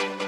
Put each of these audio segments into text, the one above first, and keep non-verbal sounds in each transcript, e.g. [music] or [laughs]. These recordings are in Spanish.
House.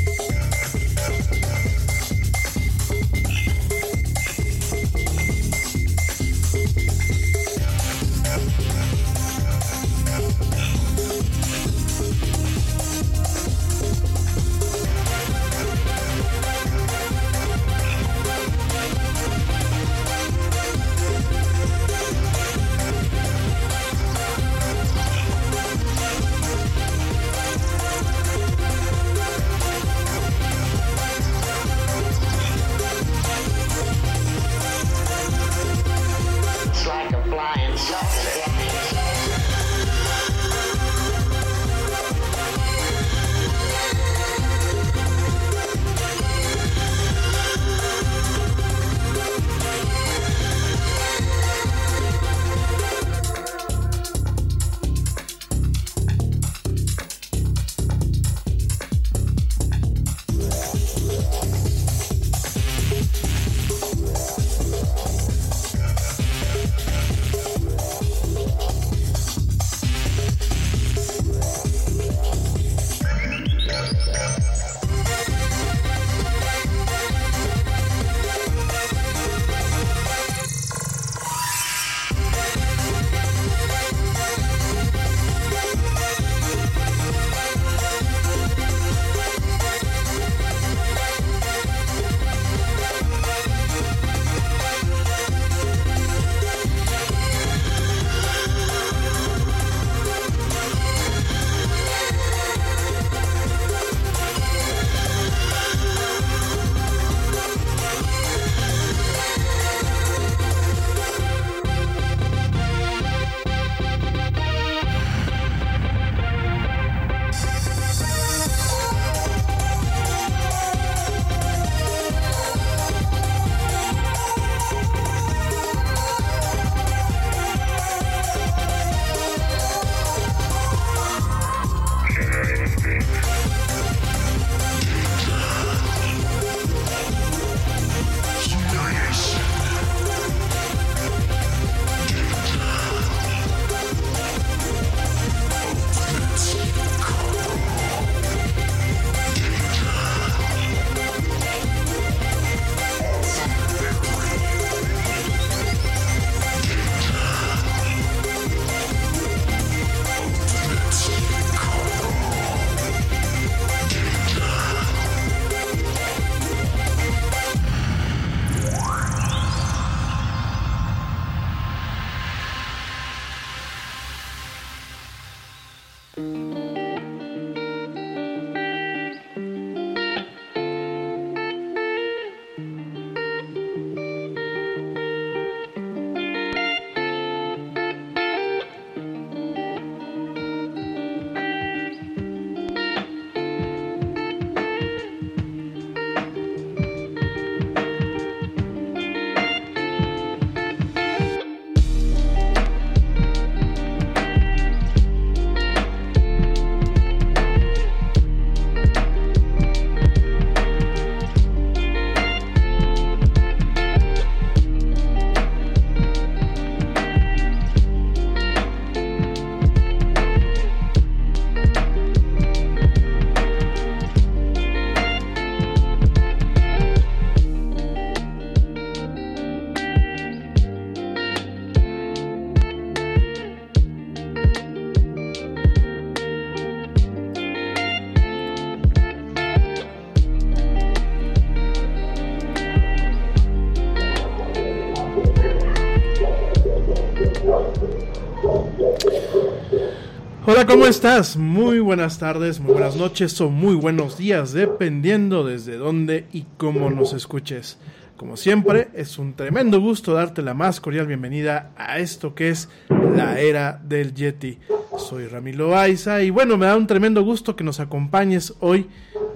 Hola, ¿cómo estás? Muy buenas tardes, muy buenas noches o muy buenos días, dependiendo desde dónde y cómo nos escuches. Como siempre, es un tremendo gusto darte la más cordial bienvenida a esto que es la era del Yeti. Soy Ramiro Aiza y bueno, me da un tremendo gusto que nos acompañes hoy,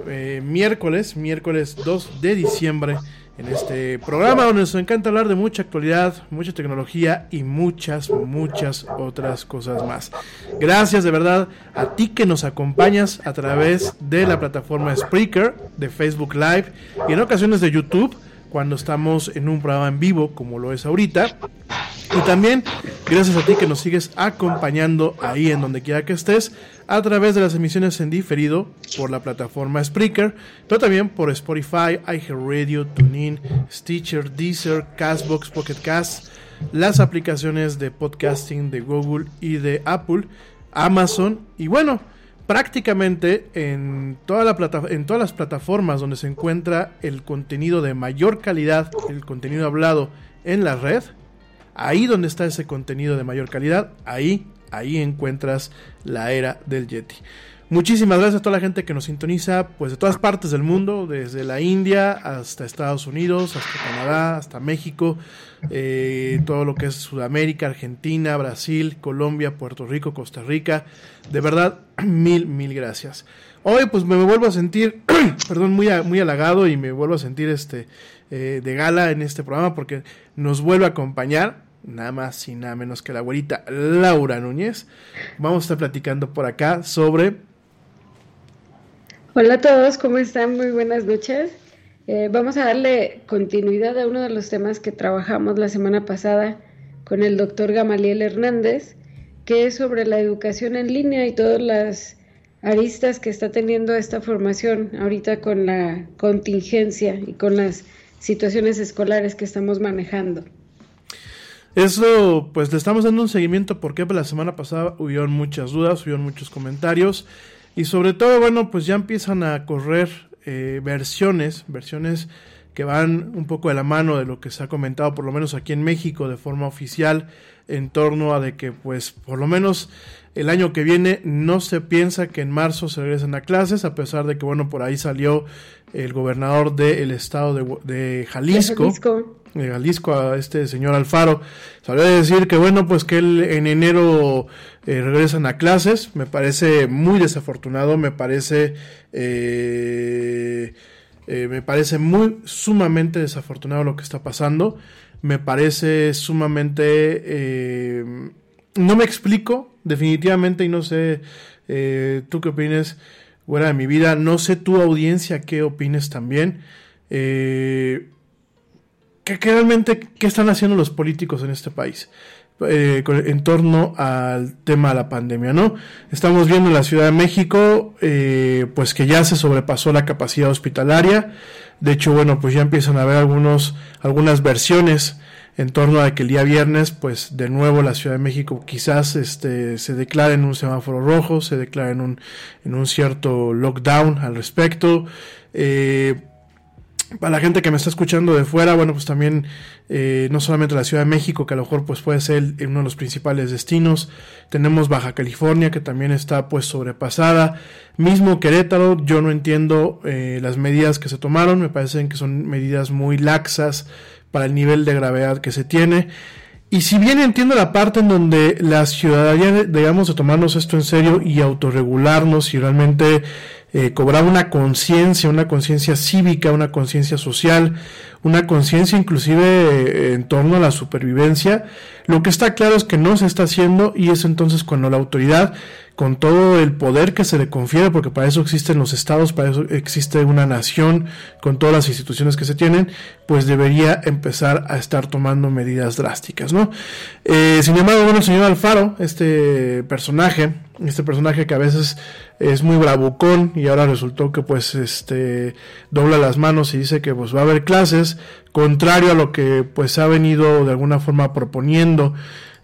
eh, miércoles, miércoles 2 de diciembre en este programa donde nos encanta hablar de mucha actualidad, mucha tecnología y muchas, muchas otras cosas más. Gracias de verdad a ti que nos acompañas a través de la plataforma Spreaker, de Facebook Live y en ocasiones de YouTube cuando estamos en un programa en vivo como lo es ahorita. Y también gracias a ti que nos sigues acompañando ahí en donde quiera que estés a través de las emisiones en diferido por la plataforma Spreaker, pero también por Spotify, iHeartRadio, TuneIn, Stitcher, Deezer, Castbox, Pocket Cast, las aplicaciones de podcasting de Google y de Apple, Amazon y bueno, prácticamente en, toda la plata en todas las plataformas donde se encuentra el contenido de mayor calidad, el contenido hablado en la red, ahí donde está ese contenido de mayor calidad, ahí, ahí encuentras la era del Yeti. Muchísimas gracias a toda la gente que nos sintoniza, pues de todas partes del mundo, desde la India hasta Estados Unidos, hasta Canadá, hasta México, eh, todo lo que es Sudamérica, Argentina, Brasil, Colombia, Puerto Rico, Costa Rica. De verdad, [clears throat] mil, mil gracias. Hoy pues me vuelvo a sentir, [clears throat] perdón, muy, muy halagado y me vuelvo a sentir este eh, de gala en este programa porque nos vuelve a acompañar nada más y nada menos que la abuelita Laura Núñez. Vamos a estar platicando por acá sobre Hola a todos, ¿cómo están? Muy buenas noches. Eh, vamos a darle continuidad a uno de los temas que trabajamos la semana pasada con el doctor Gamaliel Hernández, que es sobre la educación en línea y todas las aristas que está teniendo esta formación ahorita con la contingencia y con las situaciones escolares que estamos manejando. Eso, pues le estamos dando un seguimiento porque la semana pasada hubieron muchas dudas, hubieron muchos comentarios. Y sobre todo, bueno, pues ya empiezan a correr eh, versiones, versiones que van un poco de la mano de lo que se ha comentado, por lo menos aquí en México, de forma oficial, en torno a de que, pues, por lo menos el año que viene no se piensa que en marzo se regresen a clases, a pesar de que, bueno, por ahí salió el gobernador del estado de, de Jalisco. De Jalisco. de Jalisco, a este señor Alfaro, salió a decir que bueno, pues que él en enero eh, regresan a clases, me parece muy desafortunado, me parece, eh, eh, me parece muy sumamente desafortunado lo que está pasando, me parece sumamente, no me explico definitivamente y no sé tú qué opinas, fuera de mi vida, no sé tu audiencia qué opines también. Eh, ¿qué, realmente qué están haciendo los políticos en este país? Eh, en torno al tema de la pandemia, ¿no? Estamos viendo en la Ciudad de México, eh, pues que ya se sobrepasó la capacidad hospitalaria. De hecho, bueno, pues ya empiezan a haber algunos, algunas versiones en torno a que el día viernes, pues de nuevo la Ciudad de México quizás este, se declare en un semáforo rojo, se declare en un, en un cierto lockdown al respecto. Eh, para la gente que me está escuchando de fuera, bueno, pues también eh, no solamente la Ciudad de México, que a lo mejor pues puede ser uno de los principales destinos, tenemos Baja California, que también está pues sobrepasada, mismo Querétaro, yo no entiendo eh, las medidas que se tomaron, me parecen que son medidas muy laxas para el nivel de gravedad que se tiene. Y si bien entiendo la parte en donde la ciudadanía debemos de tomarnos esto en serio y autorregularnos y realmente eh, cobrar una conciencia, una conciencia cívica, una conciencia social, una conciencia inclusive eh, en torno a la supervivencia, lo que está claro es que no se está haciendo y es entonces cuando la autoridad con todo el poder que se le confiere, porque para eso existen los estados, para eso existe una nación, con todas las instituciones que se tienen, pues debería empezar a estar tomando medidas drásticas, ¿no? Eh, sin embargo, bueno, señor Alfaro, este personaje, este personaje que a veces es muy bravucón y ahora resultó que pues este dobla las manos y dice que pues va a haber clases, contrario a lo que pues ha venido de alguna forma proponiendo,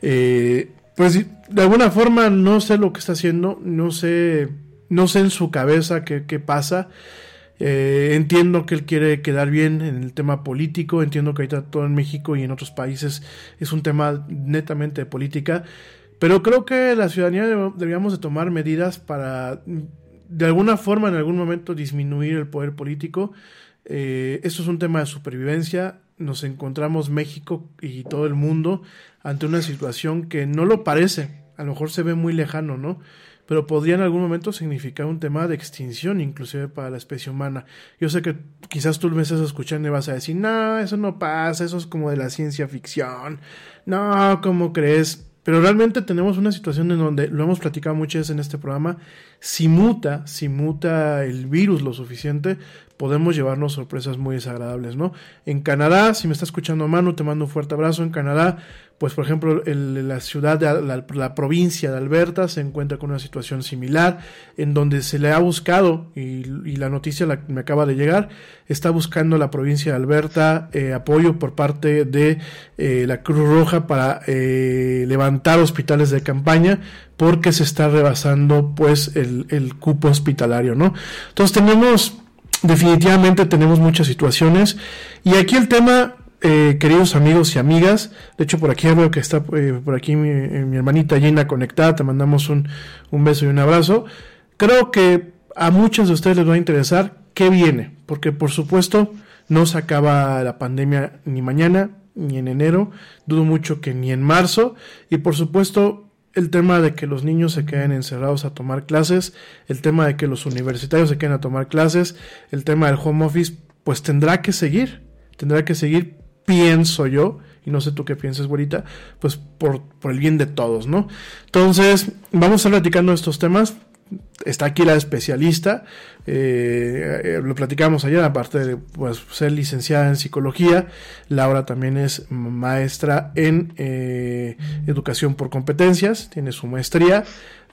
eh, pues de alguna forma no sé lo que está haciendo, no sé, no sé en su cabeza qué, qué pasa. Eh, entiendo que él quiere quedar bien en el tema político, entiendo que ahorita todo en México y en otros países es un tema netamente de política, pero creo que la ciudadanía deberíamos de tomar medidas para de alguna forma en algún momento disminuir el poder político. Eh, esto es un tema de supervivencia, nos encontramos México y todo el mundo ante una situación que no lo parece, a lo mejor se ve muy lejano, ¿no? Pero podría en algún momento significar un tema de extinción, inclusive para la especie humana. Yo sé que quizás tú me estás escuchando y vas a decir, no, eso no pasa, eso es como de la ciencia ficción. No, ¿cómo crees? Pero realmente tenemos una situación en donde, lo hemos platicado muchas veces en este programa, si muta, si muta el virus lo suficiente, podemos llevarnos sorpresas muy desagradables, ¿no? En Canadá, si me está escuchando Manu, te mando un fuerte abrazo. En Canadá, pues por ejemplo, el, la ciudad de la, provincia de Alberta se encuentra con una situación similar, en donde se le ha buscado, y, la noticia la, me acaba de llegar, está buscando la provincia de Alberta eh, apoyo por parte de eh, la Cruz Roja para eh, levantar hospitales de campaña porque se está rebasando pues el, el cupo hospitalario, ¿no? Entonces tenemos definitivamente tenemos muchas situaciones. Y aquí el tema, eh, queridos amigos y amigas, de hecho por aquí veo que está eh, por aquí mi, eh, mi, hermanita Gina conectada, te mandamos un, un beso y un abrazo. Creo que a muchos de ustedes les va a interesar qué viene, porque por supuesto no se acaba la pandemia ni mañana, ni en enero, dudo mucho que ni en marzo, y por supuesto el tema de que los niños se queden encerrados a tomar clases, el tema de que los universitarios se queden a tomar clases, el tema del home office, pues tendrá que seguir, tendrá que seguir, pienso yo, y no sé tú qué piensas, güerita, pues por, por el bien de todos, ¿no? Entonces, vamos a estar platicando estos temas, está aquí la especialista, eh, eh, lo platicamos ayer, aparte de pues, ser licenciada en psicología, Laura también es maestra en eh, educación por competencias, tiene su maestría,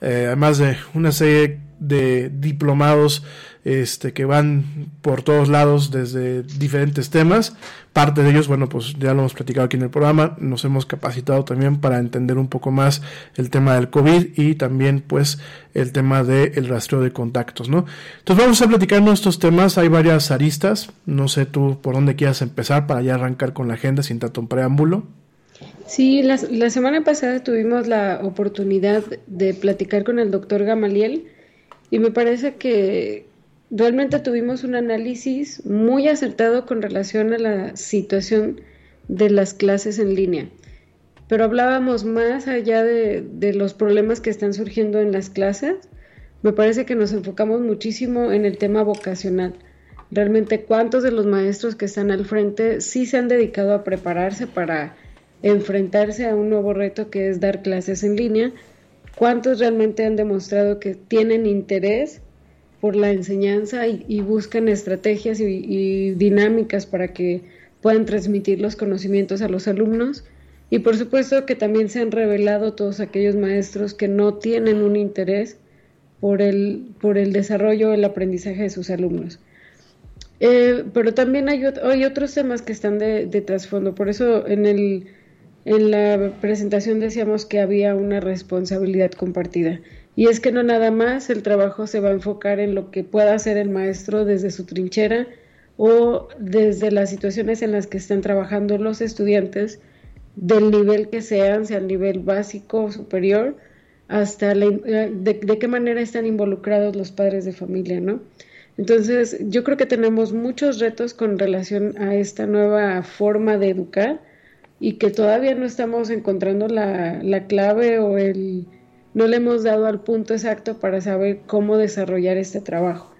además de una serie de diplomados este, que van por todos lados desde diferentes temas. Parte de ellos, bueno, pues ya lo hemos platicado aquí en el programa, nos hemos capacitado también para entender un poco más el tema del COVID y también pues el tema del rastreo de contactos, ¿no? Entonces vamos a platicar estos temas, hay varias aristas, no sé tú por dónde quieras empezar para ya arrancar con la agenda sin tanto un preámbulo. Sí, la semana pasada tuvimos la oportunidad de platicar con el doctor Gamaliel y me parece que realmente tuvimos un análisis muy acertado con relación a la situación de las clases en línea. Pero hablábamos más allá de, de, los problemas que están surgiendo en las clases. Me parece que nos enfocamos muchísimo en el tema vocacional. Realmente cuántos de los maestros que están al frente sí se han dedicado a prepararse para enfrentarse a un nuevo reto que es dar clases en línea. Cuántos realmente han demostrado que tienen interés por la enseñanza y, buscan estrategias y, dinámicas para que puedan transmitir los conocimientos a los alumnos. Y por supuesto que también se han revelado todos aquellos maestros que no tienen un interés por el, por el desarrollo, el aprendizaje de sus alumnos. Eh, pero también hay, otros temas que están de, de trasfondo. Por eso en, el, en la presentación decíamos que había una responsabilidad compartida. Y es que no nada más el trabajo se va a enfocar en lo que pueda hacer el maestro desde su trinchera o desde las situaciones en las que están trabajando los estudiantes, del nivel que sean, sea el nivel básico o superior, hasta eh, de, qué manera están involucrados los padres de familia, ¿no? Entonces, yo creo que tenemos muchos retos con relación a esta nueva forma de educar y que todavía no estamos encontrando la, la clave o el, no le hemos dado al punto exacto para saber cómo desarrollar este trabajo.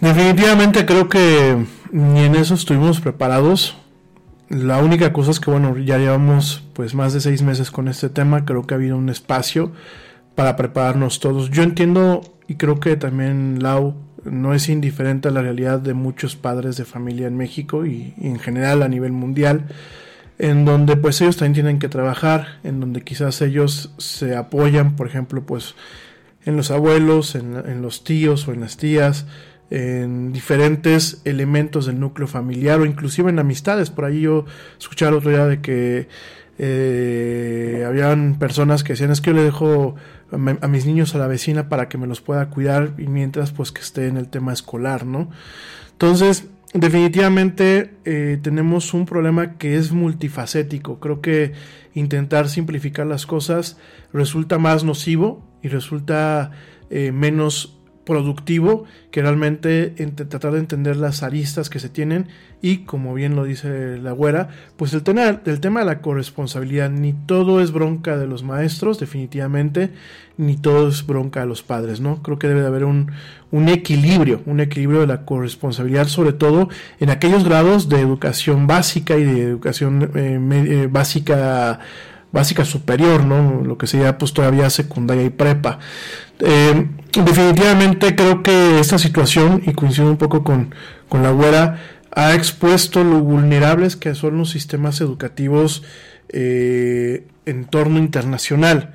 Definitivamente creo que ni en eso estuvimos preparados. La única cosa es que, bueno, ya llevamos pues más de seis meses con este tema. Creo que ha habido un espacio para prepararnos todos. Yo entiendo y creo que también Lau no es indiferente a la realidad de muchos padres de familia en México y, en general a nivel mundial, en donde pues ellos también tienen que trabajar, en donde quizás ellos se apoyan, por ejemplo, pues en los abuelos, en, en los tíos o en las tías, en diferentes elementos del núcleo familiar o inclusive en amistades. Por ahí yo escuchaba el otro día de que eh, habían personas que decían es que yo le dejo a, mis niños a la vecina para que me los pueda cuidar y mientras pues que esté en el tema escolar, ¿no? Entonces, definitivamente eh, tenemos un problema que es multifacético. Creo que intentar simplificar las cosas resulta más nocivo y resulta eh, menos productivo que realmente tratar de entender las aristas que se tienen y como bien lo dice la güera, pues el tema, el tema de la corresponsabilidad, ni todo es bronca de los maestros definitivamente, ni todo es bronca de los padres, ¿no? Creo que debe de haber un, un equilibrio, un equilibrio de la corresponsabilidad, sobre todo en aquellos grados de educación básica y de educación eh, eh, básica básica superior, ¿no? Lo que sería pues todavía secundaria y prepa. Eh, definitivamente creo que esta situación, y coincido un poco con, con la güera, ha expuesto lo vulnerables que son los sistemas educativos eh, en torno internacional.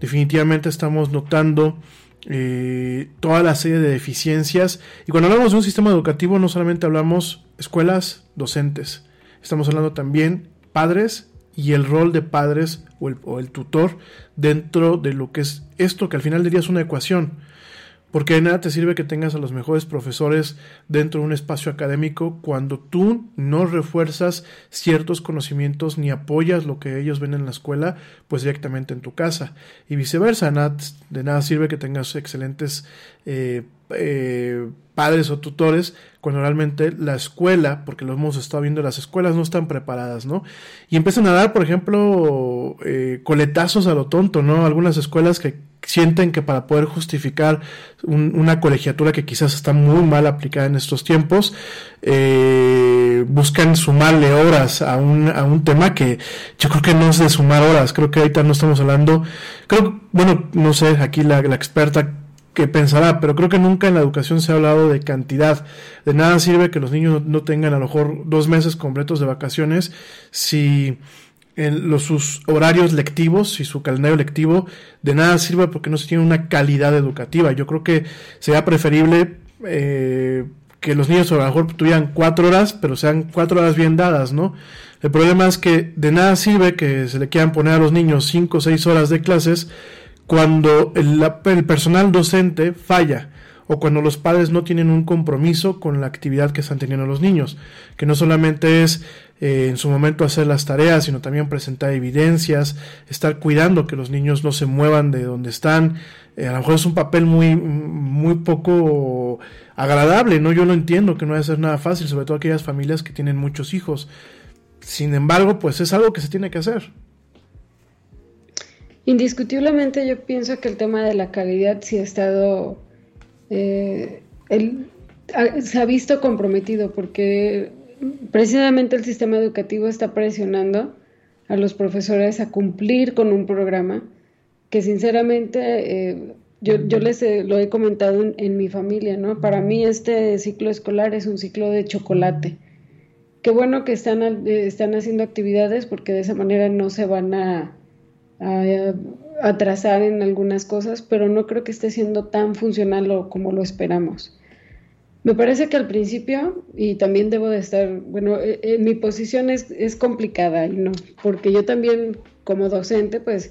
Definitivamente estamos notando eh, toda la serie de deficiencias. Y cuando hablamos de un sistema educativo, no solamente hablamos escuelas, docentes, estamos hablando también padres y el rol de padres o el, tutor dentro de lo que es esto, que al final del día es una ecuación. Porque de nada te sirve que tengas a los mejores profesores dentro de un espacio académico cuando tú no refuerzas ciertos conocimientos ni apoyas lo que ellos ven en la escuela, pues directamente en tu casa. Y viceversa, de nada sirve que tengas excelentes eh, eh, padres o tutores cuando realmente la escuela, porque lo hemos estado viendo, las escuelas no están preparadas, ¿no? Y empiezan a dar, por ejemplo, eh, coletazos a lo tonto, ¿no? Algunas escuelas que sienten que para poder justificar una colegiatura que quizás está muy mal aplicada en estos tiempos, eh, buscan sumarle horas a un, a un tema que yo creo que no es de sumar horas, creo que ahorita no estamos hablando, creo, bueno, no sé, aquí la experta que pensará, pero creo que nunca en la educación se ha hablado de cantidad. De nada sirve que los niños no tengan a lo mejor dos meses completos de vacaciones si en los, sus horarios lectivos, si su calendario lectivo, de nada sirve porque no se tiene una calidad educativa. Yo creo que sería preferible eh, que los niños a lo mejor tuvieran cuatro horas, pero sean cuatro horas bien dadas, ¿no? El problema es que de nada sirve que se le quieran poner a los niños cinco o seis horas de clases cuando el, personal docente falla o cuando los padres no tienen un compromiso con la actividad que están teniendo los niños, que no solamente es eh, en su momento hacer las tareas, sino también presentar evidencias, estar cuidando que los niños no se muevan de donde están. Eh, a lo mejor es un papel muy, muy poco agradable, ¿no? Yo lo entiendo que no va a ser nada fácil, sobre todo aquellas familias que tienen muchos hijos. Sin embargo, pues es algo que se tiene que hacer. Indiscutiblemente yo pienso que el tema de la calidad sí ha estado, eh, se ha visto comprometido porque precisamente el sistema educativo está presionando a los profesores a cumplir con un programa que sinceramente eh, yo, les lo he comentado en, mi familia, ¿no? Para mí este ciclo escolar es un ciclo de chocolate. Qué bueno que están, están haciendo actividades porque de esa manera no se van a a, atrasar en algunas cosas, pero no creo que esté siendo tan funcional como lo esperamos. Me parece que al principio, y también debo de estar, bueno, eh, eh, mi posición es, es, complicada, ¿no? porque yo también como docente, pues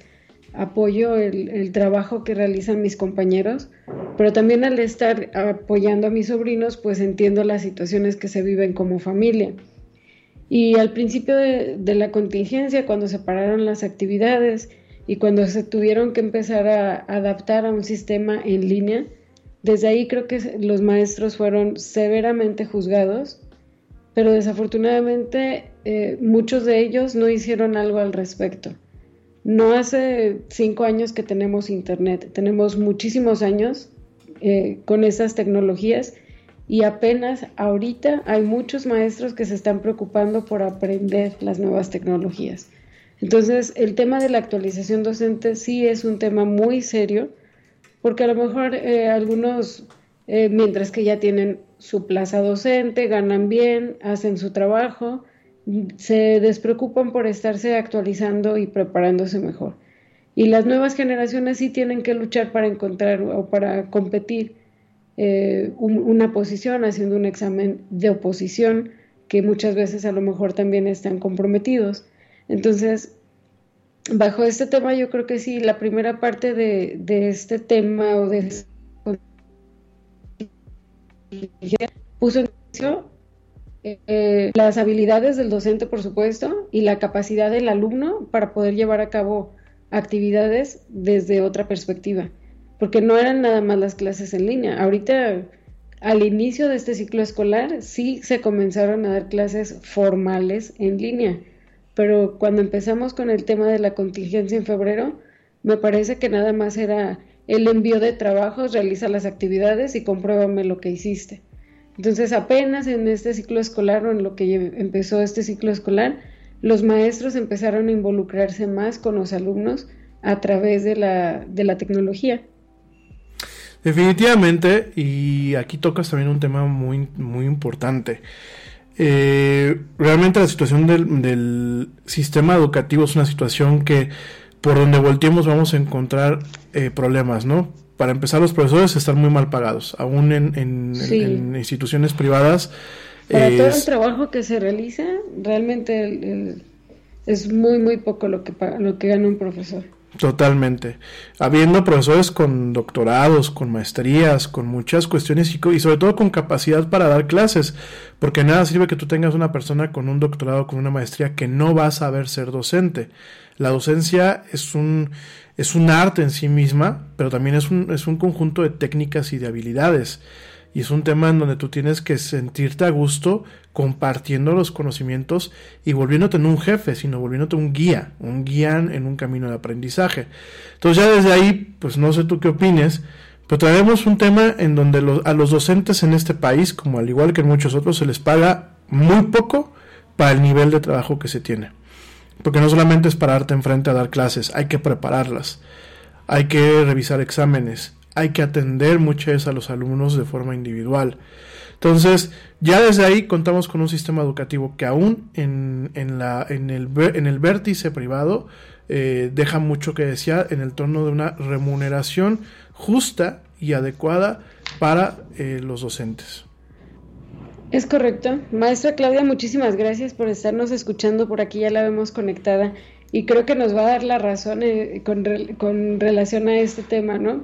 apoyo el, el, trabajo que realizan mis compañeros, pero también al estar apoyando a mis sobrinos, pues entiendo las situaciones que se viven como familia. Y al principio de, la contingencia, cuando se pararon las actividades y cuando se tuvieron que empezar a adaptar a un sistema en línea, desde ahí creo que los maestros fueron severamente juzgados, pero desafortunadamente eh, muchos de ellos no hicieron algo al respecto. No hace cinco años que tenemos Internet, tenemos muchísimos años eh, con esas tecnologías y apenas ahorita hay muchos maestros que se están preocupando por aprender las nuevas tecnologías. Entonces, el tema de la actualización docente sí es un tema muy serio, porque a lo mejor eh, algunos, eh, mientras que ya tienen su plaza docente, ganan bien, hacen su trabajo, se despreocupan por estarse actualizando y preparándose mejor. Y las nuevas generaciones sí tienen que luchar para encontrar o para competir eh, una posición, haciendo un examen de oposición, que muchas veces a lo mejor también están comprometidos. Entonces, bajo este tema yo creo que sí, la primera parte de, este tema o de puso en eh, las habilidades del docente, por supuesto, y la capacidad del alumno para poder llevar a cabo actividades desde otra perspectiva porque no eran nada más las clases en línea. Ahorita, al inicio de este ciclo escolar, sí se comenzaron a dar clases formales en línea, pero cuando empezamos con el tema de la contingencia en febrero, me parece que nada más era el envío de trabajos, realiza las actividades y compruébame lo que hiciste. Entonces apenas en este ciclo escolar o en lo que empezó este ciclo escolar, los maestros empezaron a involucrarse más con los alumnos a través de la, tecnología. Definitivamente, y aquí tocas también un tema muy, muy importante. Eh, realmente la situación del, sistema educativo es una situación que por donde volteemos vamos a encontrar eh, problemas, ¿no? Para empezar, los profesores están muy mal pagados, aún en, instituciones privadas. Para todo el trabajo que se realiza, realmente es muy, muy poco lo que, lo que gana un profesor. Totalmente. Habiendo profesores con doctorados, con maestrías, con muchas cuestiones y, sobre todo con capacidad para dar clases, porque nada sirve que tú tengas una persona con un doctorado, con una maestría que no va a saber ser docente. La docencia es un, es un arte en sí misma, pero también es un, es un conjunto de técnicas y de habilidades. Y es un tema en donde tú tienes que sentirte a gusto compartiendo los conocimientos y volviéndote en un jefe, sino volviéndote un guía, un guía en un camino de aprendizaje. Entonces ya desde ahí, pues no sé tú qué opines, pero traemos un tema en donde a los docentes en este país, como al igual que en muchos otros, se les paga muy poco para el nivel de trabajo que se tiene. Porque no solamente es pararte enfrente a dar clases, hay que prepararlas, hay que revisar exámenes, hay que atender muchas veces a los alumnos de forma individual. Entonces, ya desde ahí contamos con un sistema educativo que aún en, la, en, el, en el vértice privado eh, deja mucho que desear en el torno de una remuneración justa y adecuada para eh, los docentes. Es correcto. Maestra Claudia, muchísimas gracias por estarnos escuchando por aquí, ya la vemos conectada y creo que nos va a dar la razón eh, con, con relación a este tema, ¿no?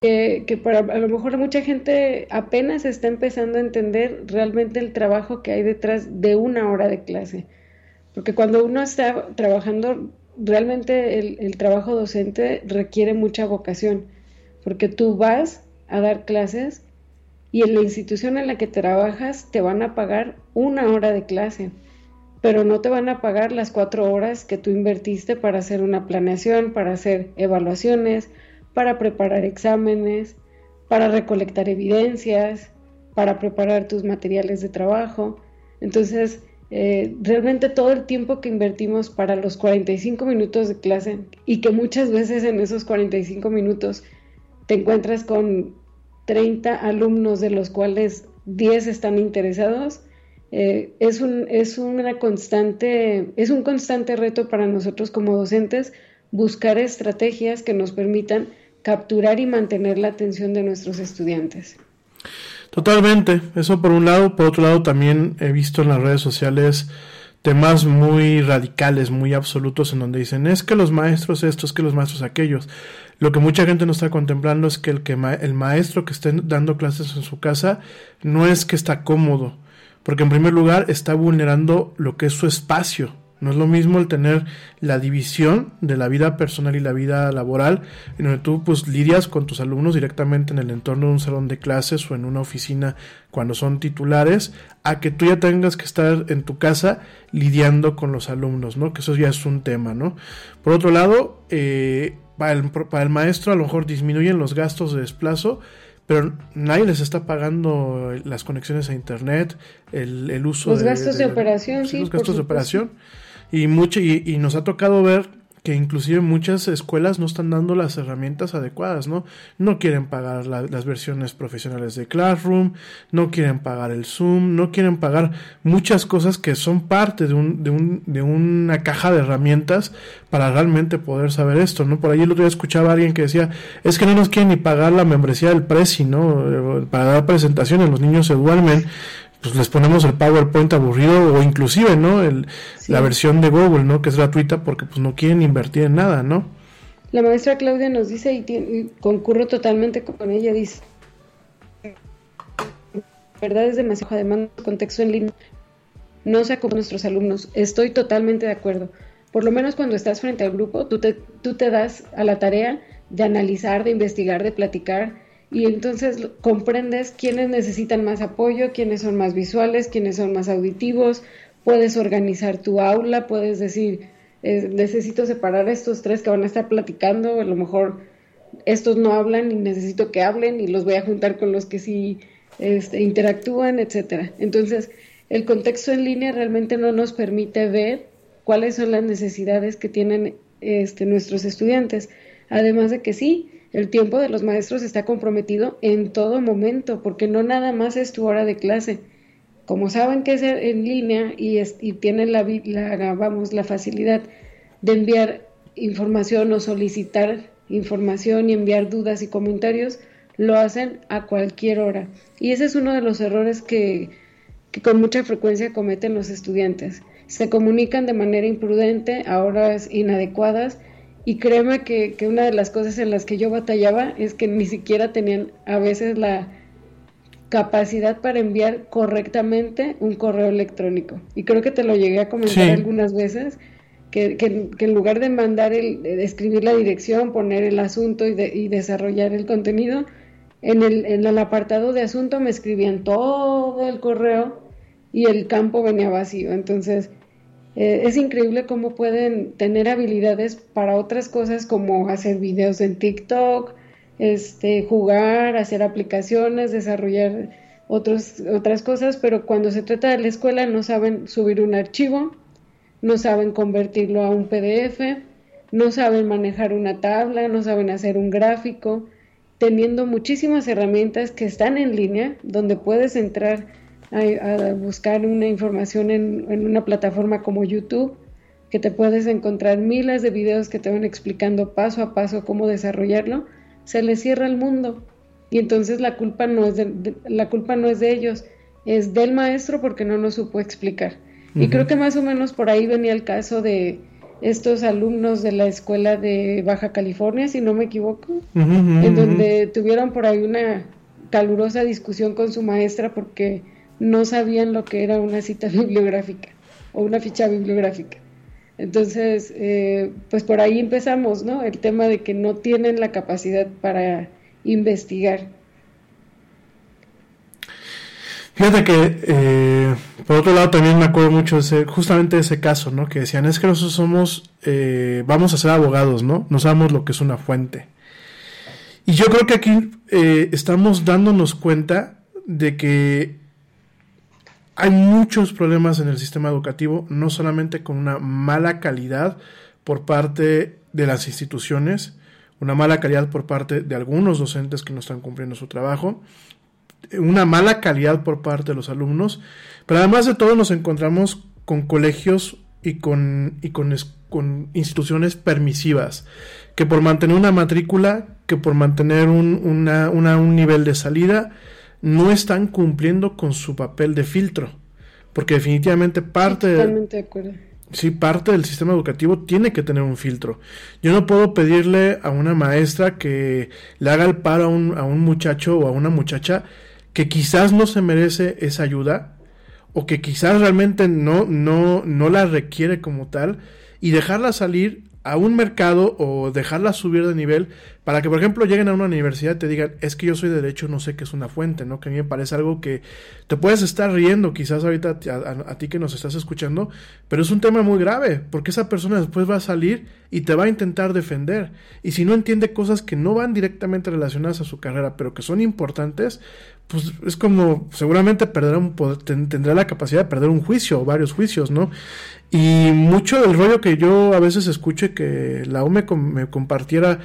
Que, para a lo mejor mucha gente apenas está empezando a entender realmente el trabajo que hay detrás de una hora de clase. Porque cuando uno está trabajando, realmente el, trabajo docente requiere mucha vocación. Porque tú vas a dar clases y en la institución en la que trabajas te van a pagar una hora de clase, pero no te van a pagar las cuatro horas que tú invertiste para hacer una planeación, para hacer evaluaciones, para preparar exámenes, para recolectar evidencias, para preparar tus materiales de trabajo. Entonces, eh, realmente todo el tiempo que invertimos para los 45 minutos de clase y que muchas veces en esos 45 minutos te encuentras con 30 alumnos de los cuales 10 están interesados, eh, es, un, es, una constante, es un constante reto para nosotros como docentes buscar estrategias que nos permitan capturar y mantener la atención de nuestros estudiantes. Totalmente, eso por un lado, por otro lado también he visto en las redes sociales temas muy radicales, muy absolutos en donde dicen es que los maestros estos, que los maestros aquellos. Lo que mucha gente no está contemplando es que el, que el maestro que esté dando clases en su casa no es que está cómodo, porque en primer lugar está vulnerando lo que es su espacio, no es lo mismo el tener la división de la vida personal y la vida laboral, en donde tú pues lidias con tus alumnos directamente en el entorno de un salón de clases o en una oficina cuando son titulares, a que tú ya tengas que estar en tu casa lidiando con los alumnos, ¿no? Que eso ya es un tema, ¿no? Por otro lado, eh, para, el, para el maestro a lo mejor disminuyen los gastos de desplazo, pero nadie les está pagando las conexiones a internet, el, el uso los gastos de, operación, sí, los gastos de operación y mucho y, y, nos ha tocado ver que inclusive muchas escuelas no están dando las herramientas adecuadas, ¿no? No quieren pagar las versiones profesionales de Classroom, no quieren pagar el Zoom, no quieren pagar muchas cosas que son parte de, un, de, un, de una caja de herramientas para realmente poder saber esto, ¿no? Por ahí el otro día escuchaba a alguien que decía, es que no nos quieren ni pagar la membresía del Prezi, ¿no? Para dar presentaciones, los niños se duermen pues les ponemos el PowerPoint aburrido o inclusive, ¿no? El, La versión de Google, ¿no? Que es gratuita porque pues no quieren invertir en nada, ¿no? La maestra Claudia nos dice y, concurro totalmente con ella, dice, verdad es demasiado demanda contexto en línea, no se con nuestros alumnos, estoy totalmente de acuerdo. Por lo menos cuando estás frente al grupo, tú te, tú te das a la tarea de analizar, de investigar, de platicar, y entonces comprendes quiénes necesitan más apoyo, quiénes son más visuales, quiénes son más auditivos, puedes organizar tu aula, puedes decir, eh, necesito separar estos tres que van a estar platicando, a lo mejor estos no hablan y necesito que hablen y los voy a juntar con los que sí este, interactúan, etcétera. Entonces, el contexto en línea realmente no nos permite ver cuáles son las necesidades que tienen este, nuestros estudiantes. Además de que sí, el tiempo de los maestros está comprometido en todo momento, porque no nada más es tu hora de clase. Como saben que es en línea y, tienen la, la, vamos, la facilidad de enviar información o solicitar información y enviar dudas y comentarios, lo hacen a cualquier hora. Y ese es uno de los errores que, que con mucha frecuencia cometen los estudiantes. Se comunican de manera imprudente a horas inadecuadas y créeme que, una de las cosas en las que yo batallaba es que ni siquiera tenían a veces la capacidad para enviar correctamente un correo electrónico. Y creo que te lo llegué a comentar algunas veces, que, que, en lugar de mandar el, escribir la dirección, poner el asunto y, y desarrollar el contenido, en el, en el apartado de asunto me escribían todo el correo y el campo venía vacío. Entonces, eh, es increíble cómo pueden tener habilidades para otras cosas como hacer videos en TikTok, este, jugar, hacer aplicaciones, desarrollar otras cosas, pero cuando se trata de la escuela no saben subir un archivo, no saben convertirlo a un PDF, no saben manejar una tabla, no saben hacer un gráfico, teniendo muchísimas herramientas que están en línea, donde puedes entrar a, buscar una información en, en, una plataforma como YouTube, que te puedes encontrar miles de videos que te van explicando paso a paso cómo desarrollarlo, se les cierra el mundo. Y entonces la culpa no es de, la culpa no es de ellos, es del maestro porque no nos supo explicar. Y creo que más o menos por ahí venía el caso de estos alumnos de la escuela de Baja California, si no me equivoco, en donde tuvieron por ahí una calurosa discusión con su maestra porque no sabían lo que era una cita [laughs] bibliográfica o una ficha bibliográfica. Entonces, eh, pues por ahí empezamos, ¿no? El tema de que no tienen la capacidad para investigar. Fíjate que, eh, por otro lado, también me acuerdo mucho de ese, justamente ese caso, ¿no? Que decían, es que nosotros somos, eh, vamos a ser abogados, ¿no? No sabemos lo que es una fuente. Y yo creo que aquí estamos dándonos cuenta de que hay muchos problemas en el sistema educativo, no solamente con una mala calidad por parte de las instituciones, una mala calidad por parte de algunos docentes que no están cumpliendo su trabajo, una mala calidad por parte de los alumnos, pero además de todo nos encontramos con colegios y con, y con, instituciones permisivas, que por mantener una matrícula, que por mantener un nivel de salida, no están cumpliendo con su papel de filtro, porque definitivamente parte... Totalmente de acuerdo sí, parte del sistema educativo tiene que tener un filtro. Yo no puedo pedirle a una maestra que le haga el paro a un, a un muchacho o a una muchacha que quizás no se merece esa ayuda o que quizás realmente no, no, no la requiere como tal y dejarla salir a un mercado o dejarla subir de nivel para que, por ejemplo, lleguen a una universidad y te digan, es que yo soy de derecho, no sé qué es una fuente, ¿no? Que a mí me parece algo que te puedes estar riendo quizás ahorita a, ti que nos estás escuchando, pero es un tema muy grave, porque esa persona después va a salir y te va a intentar defender. Y si no entiende cosas que no van directamente relacionadas a su carrera, pero que son importantes, pues es como seguramente perderá un tendrá la capacidad de perder un juicio o varios juicios, ¿no? Y mucho del rollo que yo a veces escucho y que la U me, compartiera,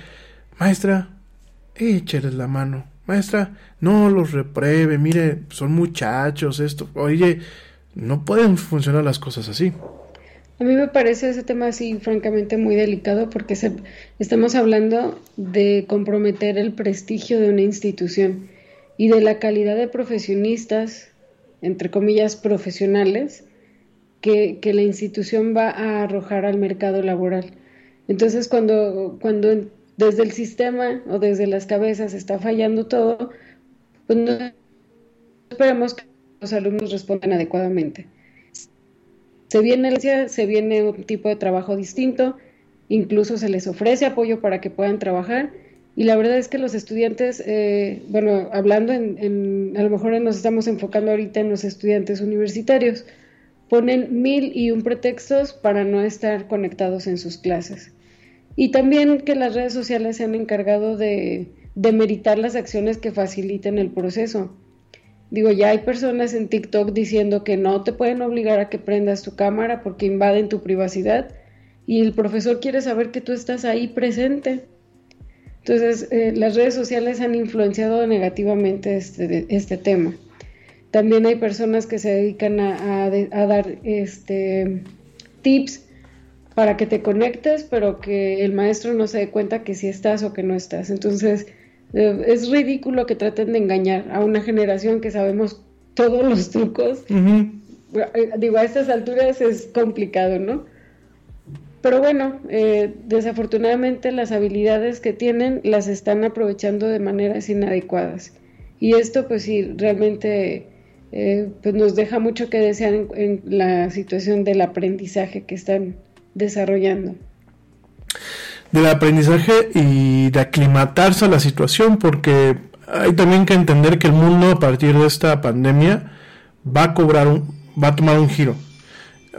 maestra, écheles la mano, maestra, no los repruebe, mire, son muchachos, esto, oye, no pueden funcionar las cosas así. A mí me parece ese tema así, francamente, muy delicado porque estamos hablando de comprometer el prestigio de una institución y de la calidad de profesionistas, entre comillas, profesionales, que, la institución va a arrojar al mercado laboral. Entonces, cuando, cuando desde el sistema o desde las cabezas está fallando todo, pues no esperamos que los alumnos respondan adecuadamente. Se viene, se viene un tipo de trabajo distinto, incluso se les ofrece apoyo para que puedan trabajar, y la verdad es que los estudiantes, eh, bueno, hablando en, a lo mejor nos estamos enfocando ahorita en los estudiantes universitarios, ponen mil y un pretextos para no estar conectados en sus clases. Y también que las redes sociales se han encargado de, de meritar las acciones que faciliten el proceso. Digo, ya hay personas en TikTok diciendo que no te pueden obligar a que prendas tu cámara porque invaden tu privacidad y el profesor quiere saber que tú estás ahí presente. Entonces, eh, las redes sociales han influenciado negativamente este, este tema. También hay personas que se dedican a, dar este, tips para que te conectes, pero que el maestro no se dé cuenta que si estás o que no estás. Entonces, eh, es ridículo que traten de engañar a una generación que sabemos todos [laughs] los trucos. Eh, digo, a estas alturas es complicado, ¿no? Pero bueno, eh, desafortunadamente las habilidades que tienen las están aprovechando de maneras inadecuadas. Y esto pues sí, realmente eh, pues nos deja mucho que desear en, la situación del aprendizaje que están desarrollando. Del aprendizaje y de aclimatarse a la situación, porque hay también que entender que el mundo a partir de esta pandemia va a cobrar un, va a tomar un giro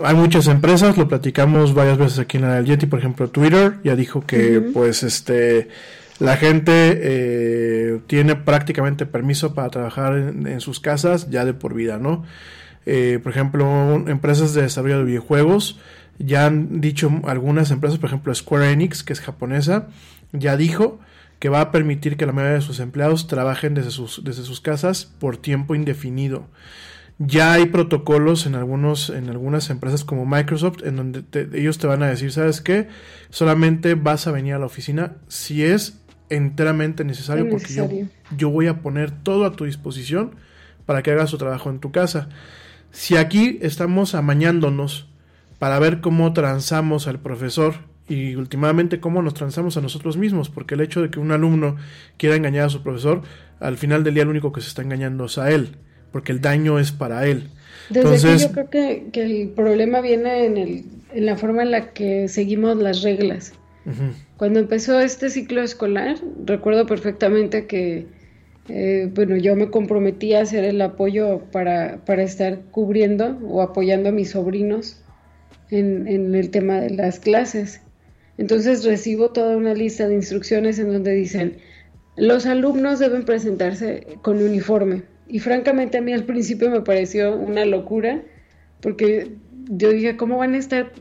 hay muchas empresas, lo platicamos varias veces aquí en la del Yeti, por ejemplo, Twitter ya dijo que pues este la gente eh, tiene prácticamente permiso para trabajar en, sus casas ya de por vida, ¿no? Eh, por ejemplo, empresas de desarrollo de videojuegos ya han dicho algunas empresas, por ejemplo Square Enix, que es japonesa, ya dijo que va a permitir que la mayoría de sus empleados trabajen desde sus, desde sus casas por tiempo indefinido. Ya hay protocolos en algunos, en algunas empresas como Microsoft, en donde ellos te van a decir, ¿sabes qué? Solamente vas a venir a la oficina si es enteramente necesario, porque yo, yo voy a poner todo a tu disposición para que hagas tu trabajo en tu casa. Si aquí estamos amañándonos para ver cómo transamos al profesor y últimamente cómo nos transamos a nosotros mismos, porque el hecho de que un alumno quiera engañar a su profesor, al final del día el único que se está engañando es a él porque el daño es para él. Desde Entonces, yo creo que, que, el problema viene en, el, en la forma en la que seguimos las reglas. Cuando empezó este ciclo escolar, recuerdo perfectamente que Eh, bueno, yo me comprometí a hacer el apoyo para, para estar cubriendo o apoyando a mis sobrinos en, en el tema de las clases. Entonces recibo toda una lista de instrucciones en donde dicen, los alumnos deben presentarse con uniforme. Y francamente a mí al principio me pareció una locura, porque yo dije, ¿cómo van a estar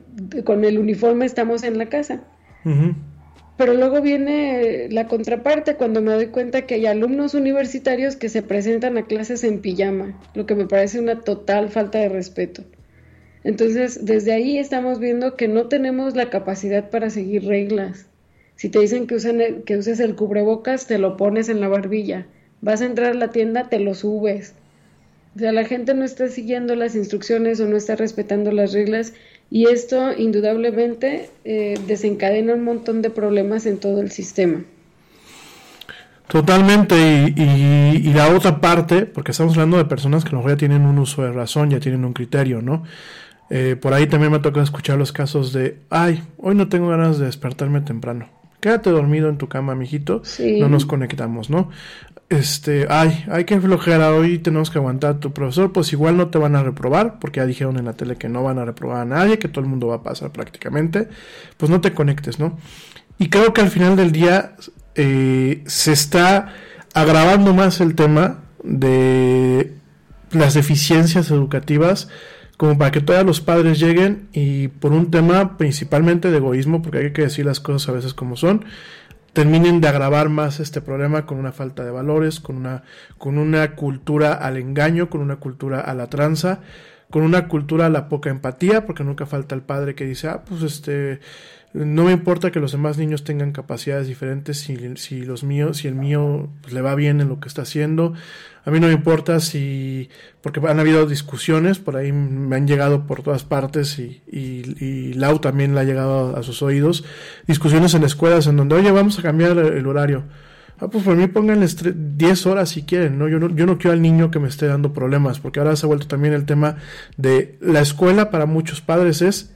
con el uniforme? Estamos en la casa. Pero luego viene la contraparte cuando me doy cuenta que hay alumnos universitarios que se presentan a clases en pijama, lo que me parece una total falta de respeto. Entonces, desde ahí estamos viendo que no tenemos la capacidad para seguir reglas. Si te dicen que, usen que uses el cubrebocas, te lo pones en la barbilla. Vas a entrar a la tienda, te lo subes. O sea, la gente no está siguiendo las instrucciones o no está respetando las reglas y esto indudablemente eh, desencadena un montón de problemas en todo el sistema. Totalmente, y, y, la otra parte, porque estamos hablando de personas que a lo mejor ya tienen un uso de razón, ya tienen un criterio, ¿no? Eh, por ahí también me toca escuchar los casos de, ay, hoy no tengo ganas de despertarme temprano. Quédate dormido en tu cama, mijito. No nos conectamos, ¿no? Este, ay, hay que flojera, hoy tenemos que aguantar a tu profesor, pues igual no te van a reprobar, porque ya dijeron en la tele que no van a reprobar a nadie, que todo el mundo va a pasar prácticamente, pues no te conectes, ¿no? Y creo que al final del día eh, se está agravando más el tema de las deficiencias educativas como para que todos los padres lleguen y por un tema principalmente de egoísmo, porque hay que decir las cosas a veces como son, terminen de agravar más este problema con una falta de valores, con una, con una cultura al engaño, con una cultura a la tranza, con una cultura a la poca empatía, porque nunca falta el padre que dice, ah, pues este, no me importa que los demás niños tengan capacidades diferentes si, los míos, si el mío pues, le va bien en lo que está haciendo. A mí no me importa si, porque han habido discusiones, por ahí me han llegado por todas partes y, Lau también le ha llegado a, sus oídos, discusiones en escuelas en donde, oye, vamos a cambiar el, horario. Ah, pues por mí pónganle 10 horas si quieren, ¿no? Yo, ¿no? yo no quiero al niño que me esté dando problemas, porque ahora se ha vuelto también el tema de la escuela para muchos padres es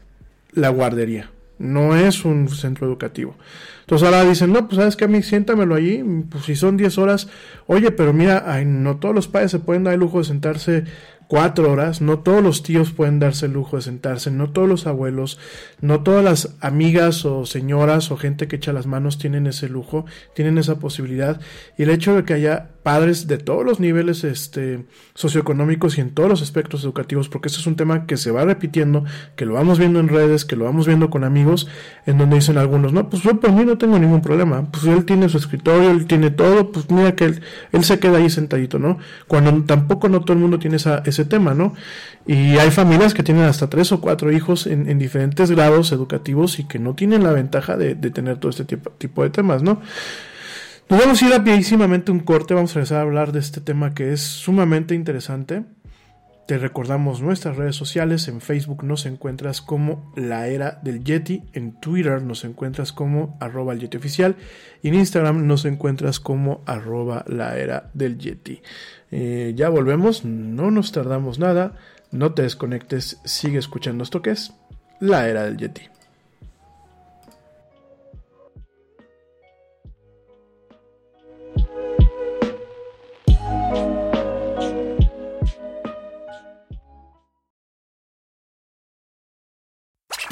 la guardería, no es un centro educativo. Entonces ahora dicen, no, pues sabes que a mí siéntamelo allí, pues si son 10 horas, oye, pero mira, no todos los padres se pueden dar el lujo de sentarse cuatro horas, no todos los tíos pueden darse el lujo de sentarse, no todos los abuelos, no todas las amigas o señoras o gente que echa las manos tienen ese lujo, tienen esa posibilidad, y el hecho de que haya padres de todos los niveles este, socioeconómicos y en todos los aspectos educativos, porque ese es un tema que se va repitiendo, que lo vamos viendo en redes, que lo vamos viendo con amigos, en donde dicen algunos, no, pues yo por mí no tengo ningún problema, pues él tiene su escritorio, él tiene todo, pues mira que él, él se queda ahí sentadito, ¿no? Cuando tampoco no todo el mundo tiene esa, ese tema, ¿no? Y hay familias que tienen hasta tres o cuatro hijos en, en diferentes grados educativos y que no tienen la ventaja de, de tener todo este tipo, tipo de temas, ¿no? Nos vamos a ir rapidísimamente un corte, vamos a empezar a hablar de este tema que es sumamente interesante. Te recordamos nuestras redes sociales, en Facebook nos encuentras como La Era del Yeti, en Twitter nos encuentras como arroba el Yeti oficial y en Instagram nos encuentras como arroba la Era del Yeti. Eh, ya volvemos, no nos tardamos nada, no te desconectes, sigue escuchando esto que es La Era del Yeti.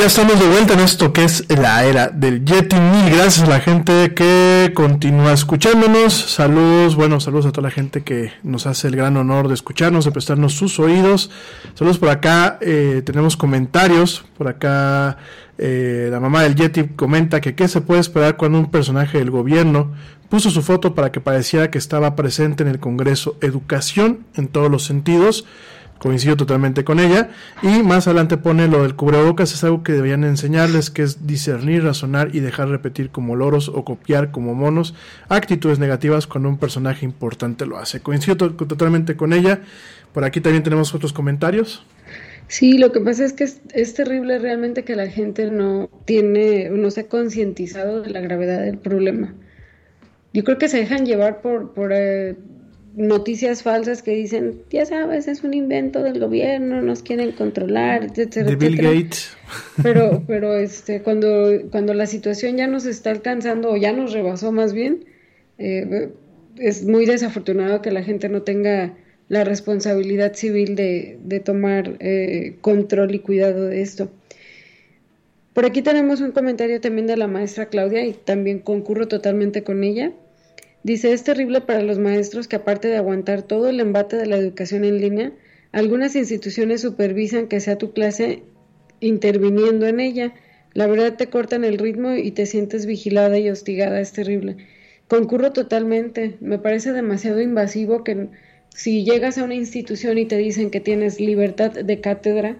Ya estamos de vuelta en esto que es la era del Yeti. Mil gracias a la gente que continúa escuchándonos. Saludos, bueno, saludos a toda la gente que nos hace el gran honor de escucharnos, de prestarnos sus oídos. Saludos por acá, eh, tenemos comentarios. Por acá, eh, la mamá del Yeti comenta que qué se puede esperar cuando un personaje del gobierno puso su foto para que pareciera que estaba presente en el Congreso. Educación en todos los sentidos coincido totalmente con ella. Y más adelante pone lo del cubrebocas, es algo que deberían enseñarles, que es discernir, razonar y dejar repetir como loros o copiar como monos actitudes negativas cuando un personaje importante lo hace. Coincido totalmente con ella. Por aquí también tenemos otros comentarios. Sí, lo que pasa es que es, terrible realmente que la gente no tiene, no se ha concientizado de la gravedad del problema. Yo creo que se dejan llevar por, por eh, noticias falsas que dicen, ya sabes, es un invento del gobierno, nos quieren controlar, etcétera. De Bill Gates. Pero, [laughs] pero este, cuando, cuando la situación ya nos está alcanzando, o ya nos rebasó más bien, eh, es muy desafortunado que la gente no tenga la responsabilidad civil de, de tomar eh, control y cuidado de esto. Por aquí tenemos un comentario también de la maestra Claudia y también concurro totalmente con ella. Dice, es terrible para los maestros que aparte de aguantar todo el embate de la educación en línea, algunas instituciones supervisan que sea tu clase interviniendo en ella. La verdad te cortan el ritmo y te sientes vigilada y hostigada, es terrible. Concurro totalmente, me parece demasiado invasivo que si llegas a una institución y te dicen que tienes libertad de cátedra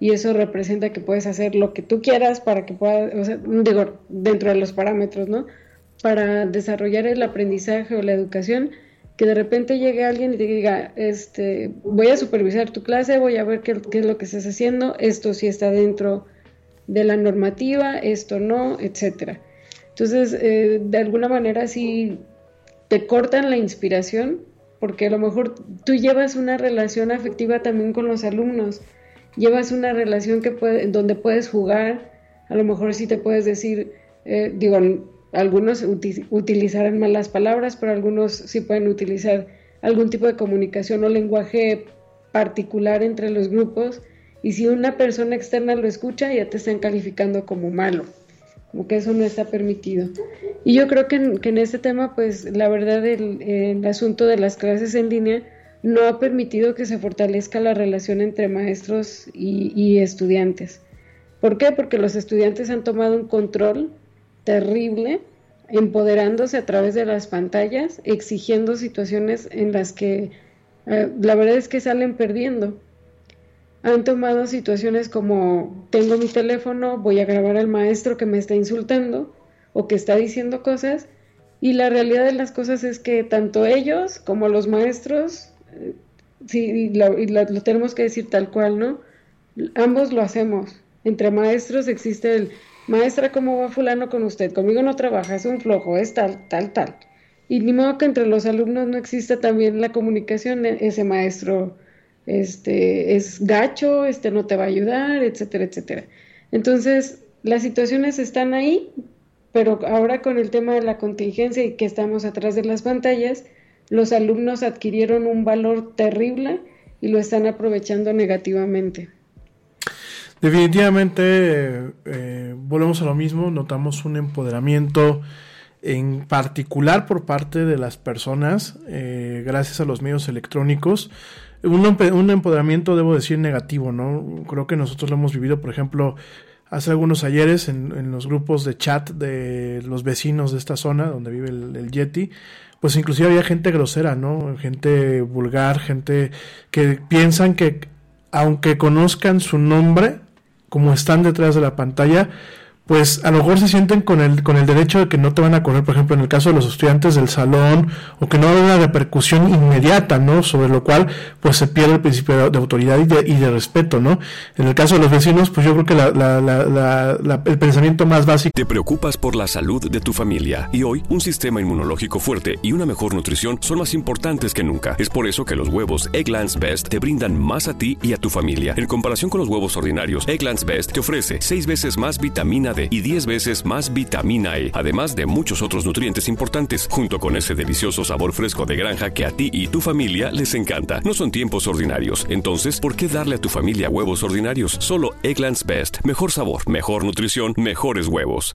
y eso representa que puedes hacer lo que tú quieras para que puedas, o sea, digo, dentro de los parámetros, ¿no? Para desarrollar el aprendizaje o la educación, que de repente llegue alguien y te diga, este, voy a supervisar tu clase, voy a ver qué, es lo que estás haciendo, esto sí está dentro de la normativa, esto no, etcétera. Entonces, eh, de alguna manera sí te cortan la inspiración, porque a lo mejor tú llevas una relación afectiva también con los alumnos, llevas una relación que puede, donde puedes jugar, a lo mejor sí te puedes decir, eh, digo, algunos utilizarán malas palabras, pero algunos sí pueden utilizar algún tipo de comunicación o lenguaje particular entre los grupos. Y si una persona externa lo escucha, ya te están calificando como malo, como que eso no está permitido. Y yo creo que en, este tema, pues la verdad, el, asunto de las clases en línea no ha permitido que se fortalezca la relación entre maestros y, y estudiantes. ¿Por qué? Porque los estudiantes han tomado un control terrible, empoderándose a través de las pantallas, exigiendo situaciones en las que eh, la verdad es que salen perdiendo. Han tomado situaciones como tengo mi teléfono, voy a grabar al maestro que me está insultando o que está diciendo cosas y la realidad de las cosas es que tanto ellos como los maestros, eh, sí, lo tenemos que decir tal cual, ¿no? Ambos lo hacemos. Entre maestros existe el maestra, ¿cómo va fulano con usted? Conmigo no trabaja, es un flojo, es tal, tal, tal. Y ni modo que entre los alumnos no exista también la comunicación, e, ese maestro este, es gacho, este no te va a ayudar, etcétera, etcétera. Entonces, las situaciones están ahí, pero ahora con el tema de la contingencia y que estamos atrás de las pantallas, los alumnos adquirieron un valor terrible y lo están aprovechando negativamente. Definitivamente eh, volvemos a lo mismo, notamos un empoderamiento en particular por parte de las personas eh, gracias a los medios electrónicos. Un, un, empoderamiento, debo decir, negativo, ¿no? Creo que nosotros lo hemos vivido, por ejemplo, hace algunos ayeres en, los grupos de chat de los vecinos de esta zona donde vive el, el Yeti, pues inclusive había gente grosera, ¿no? Gente vulgar, gente que piensan que aunque conozcan su nombre, como están detrás de la pantalla, pues a lo mejor se sienten con el, con el derecho de que no te van a correr, por ejemplo, en el caso de los estudiantes del salón, o que no hay una repercusión inmediata, ¿no? Sobre lo cual, pues se pierde el principio de, autoridad y de, y de, respeto, ¿no? En el caso de los vecinos, pues yo creo que la, el pensamiento más básico. Te preocupas por la salud de tu familia, y hoy un sistema inmunológico fuerte y una mejor nutrición son más importantes que nunca. Es por eso que los huevos Egglands Best te brindan más a ti y a tu familia. En comparación con los huevos ordinarios, Egglands Best te ofrece 6 veces más vitamina y 10 veces más vitamina E, además de muchos otros nutrientes importantes, junto con ese delicioso sabor fresco de granja que a ti y tu familia les encanta. No son tiempos ordinarios, entonces, ¿por qué darle a tu familia huevos ordinarios? Solo Egglands Best. Mejor sabor, mejor nutrición, mejores huevos.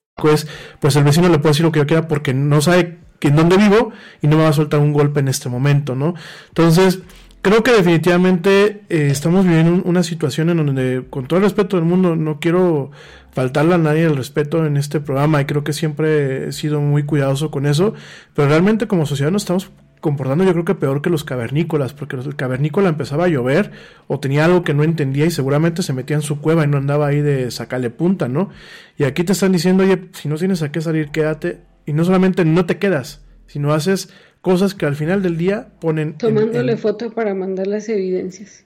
Pues, pues el vecino le puede decir lo que yo quiera porque no sabe en dónde vivo y no me va a soltar un golpe en este momento, ¿no? Entonces, creo que definitivamente eh, estamos viviendo una situación en donde, con todo el respeto del mundo, no quiero faltarle a nadie el respeto en este programa y creo que siempre he sido muy cuidadoso con eso, pero realmente como sociedad nos estamos comportando yo creo que peor que los cavernícolas, porque el cavernícola empezaba a llover o tenía algo que no entendía y seguramente se metía en su cueva y no andaba ahí de sacarle punta, ¿no? Y aquí te están diciendo, oye, si no tienes a qué salir, quédate. Y no solamente no te quedas, sino haces cosas que al final del día ponen... Tomándole foto para mandar las evidencias.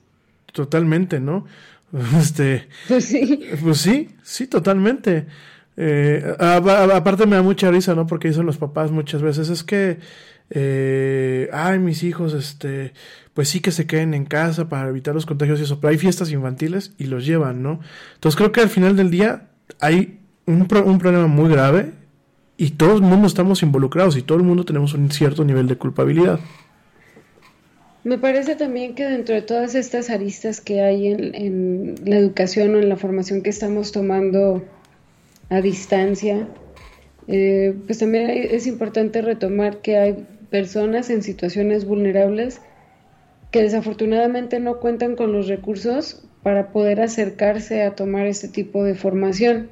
Totalmente, ¿no? [laughs] Este... Pues sí. Pues sí, sí, totalmente. Eh, aparte me da mucha risa, ¿no? Porque dicen los papás muchas veces, es que eh, ay, mis hijos, este, pues sí que se queden en casa para evitar los contagios y eso, pero hay fiestas infantiles y los llevan, ¿no? Entonces creo que al final del día hay un, un problema muy grave y todo el mundo estamos involucrados y todo el mundo tenemos un cierto nivel de culpabilidad. Me parece también que dentro de todas estas aristas que hay en, en la educación o en la formación que estamos tomando a distancia, eh, pues también es importante retomar que hay personas en situaciones vulnerables que desafortunadamente no cuentan con los recursos para poder acercarse a tomar este tipo de formación.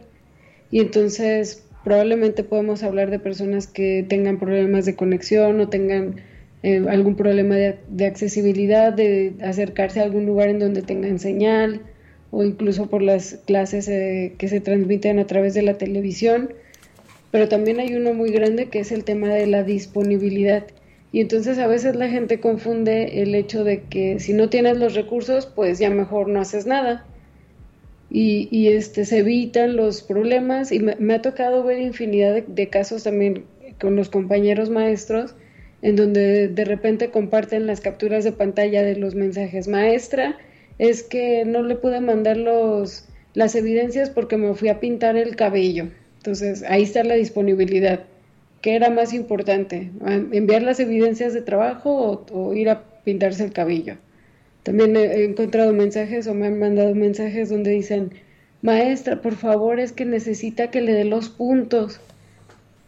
Y entonces probablemente podemos hablar de personas que tengan problemas de conexión o tengan eh, algún problema de, accesibilidad, de acercarse a algún lugar en donde tengan señal o incluso por las clases eh, que se transmiten a través de la televisión pero también hay uno muy grande que es el tema de la disponibilidad. Y entonces a veces la gente confunde el hecho de que si no tienes los recursos, pues ya mejor no haces nada. Y, este, se evitan los problemas y me, ha tocado ver infinidad de, de, casos también con los compañeros maestros en donde de repente comparten las capturas de pantalla de los mensajes maestra, es que no le pude mandar los, las evidencias porque me fui a pintar el cabello. Entonces, ahí está la disponibilidad. ¿Qué era más importante? ¿Enviar las evidencias de trabajo o, ir a pintarse el cabello? También he, encontrado mensajes o me han mandado mensajes donde dicen, maestra, por favor, es que necesita que le dé los puntos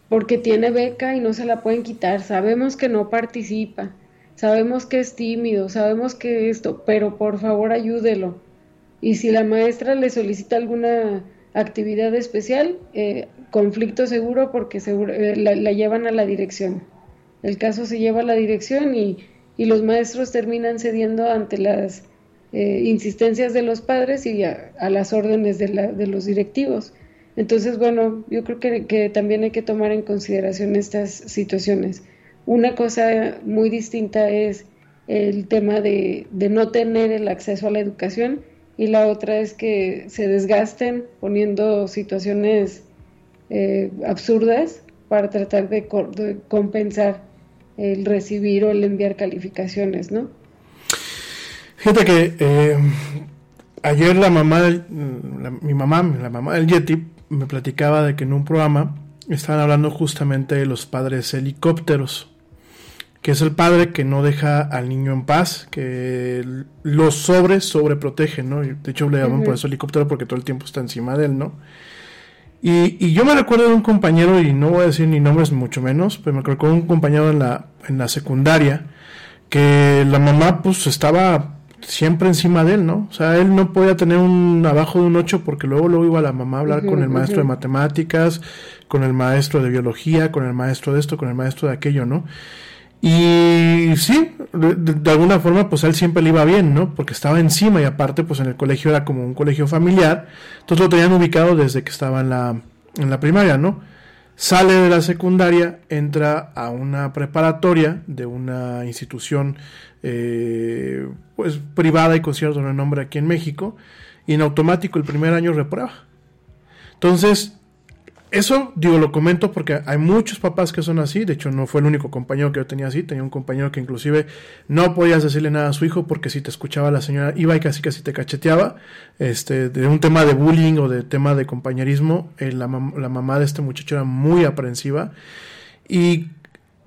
porque tiene beca y no se la pueden quitar. Sabemos que no participa, sabemos que es tímido, sabemos que esto, pero por favor ayúdelo. Y si la maestra le solicita alguna actividad especial, eh, conflicto seguro porque seguro, eh, la, llevan a la dirección. El caso se lleva a la dirección y, y los maestros terminan cediendo ante las eh, insistencias de los padres y a, las órdenes de, la, de, los directivos. Entonces, bueno, yo creo que, que también hay que tomar en consideración estas situaciones. Una cosa muy distinta es el tema de, de no tener el acceso a la educación y la otra es que se desgasten poniendo situaciones eh, absurdas para tratar de, compensar el recibir o el enviar calificaciones, ¿no? Fíjate que eh, ayer la mamá, mi mamá, la mamá del Yeti, me platicaba de que en un programa estaban hablando justamente de los padres helicópteros que es el padre que no deja al niño en paz, que lo sobre sobreprotege, ¿no? De hecho le llaman por eso helicóptero porque todo el tiempo está encima de él, ¿no? Y, yo me recuerdo de un compañero, y no voy a decir ni nombres mucho menos, pero me recuerdo de un compañero en la, en la secundaria, que la mamá pues estaba siempre encima de él, ¿no? O sea, él no podía tener un abajo de un 8 porque luego luego iba la mamá a hablar con el maestro de matemáticas, con el maestro de biología, con el maestro de esto, con el maestro de aquello, ¿no? Y sí, de, alguna forma, pues él siempre le iba bien, ¿no? Porque estaba encima y aparte, pues en el colegio era como un colegio familiar. Entonces lo tenían ubicado desde que estaba en la, en la primaria, ¿no? Sale de la secundaria, entra a una preparatoria de una institución eh, pues privada y con cierto renombre aquí en México, y en automático el primer año reprueba. Entonces, eso, digo, lo comento porque hay muchos papás que son así. De hecho, no fue el único compañero que yo tenía así. Tenía un compañero que inclusive no podías decirle nada a su hijo porque si te escuchaba la señora iba y casi casi te cacheteaba. Este, de un tema de bullying o de tema de compañerismo, eh, la, la mamá de este muchacho era muy aprensiva. Y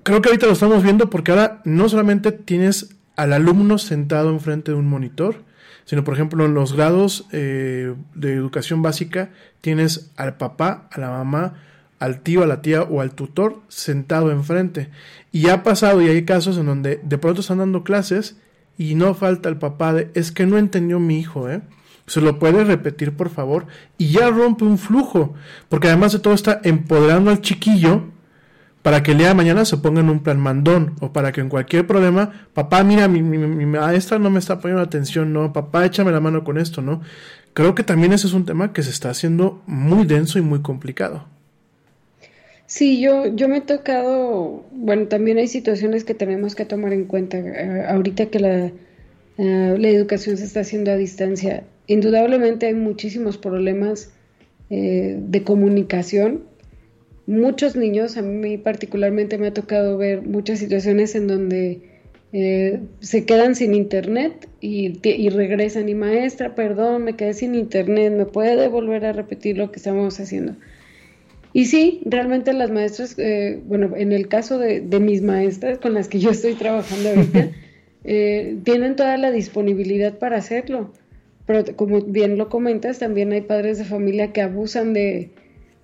creo que ahorita lo estamos viendo porque ahora no solamente tienes al alumno sentado enfrente de un monitor, sino por ejemplo en los grados eh, de educación básica tienes al papá, a la mamá, al tío, a la tía o al tutor sentado enfrente. Y ha pasado y hay casos en donde de pronto están dando clases y no falta el papá de es que no entendió mi hijo, ¿eh? Se lo puede repetir, por favor, y ya rompe un flujo, porque además de todo está empoderando al chiquillo para que el día de mañana se ponga en un plan mandón o para que en cualquier problema, papá, mira, mi, maestra no me está poniendo atención, no, papá, échame la mano con esto, ¿no? Creo que también ese es un tema que se está haciendo muy denso y muy complicado. Sí, yo, yo me he tocado, bueno, también hay situaciones que tenemos que tomar en cuenta eh, ahorita que la, eh, la educación se está haciendo a distancia. Indudablemente hay muchísimos problemas eh, de comunicación muchos niños, a mí particularmente me ha tocado ver muchas situaciones en donde eh, se quedan sin internet y, y, regresan y maestra, perdón, me quedé sin internet, ¿me puede volver a repetir lo que estamos haciendo? Y sí, realmente las maestras, eh, bueno, en el caso de, mis maestras con las que yo estoy trabajando ahorita, [laughs] eh, tienen toda la disponibilidad para hacerlo. Pero como bien lo comentas, también hay padres de familia que abusan de,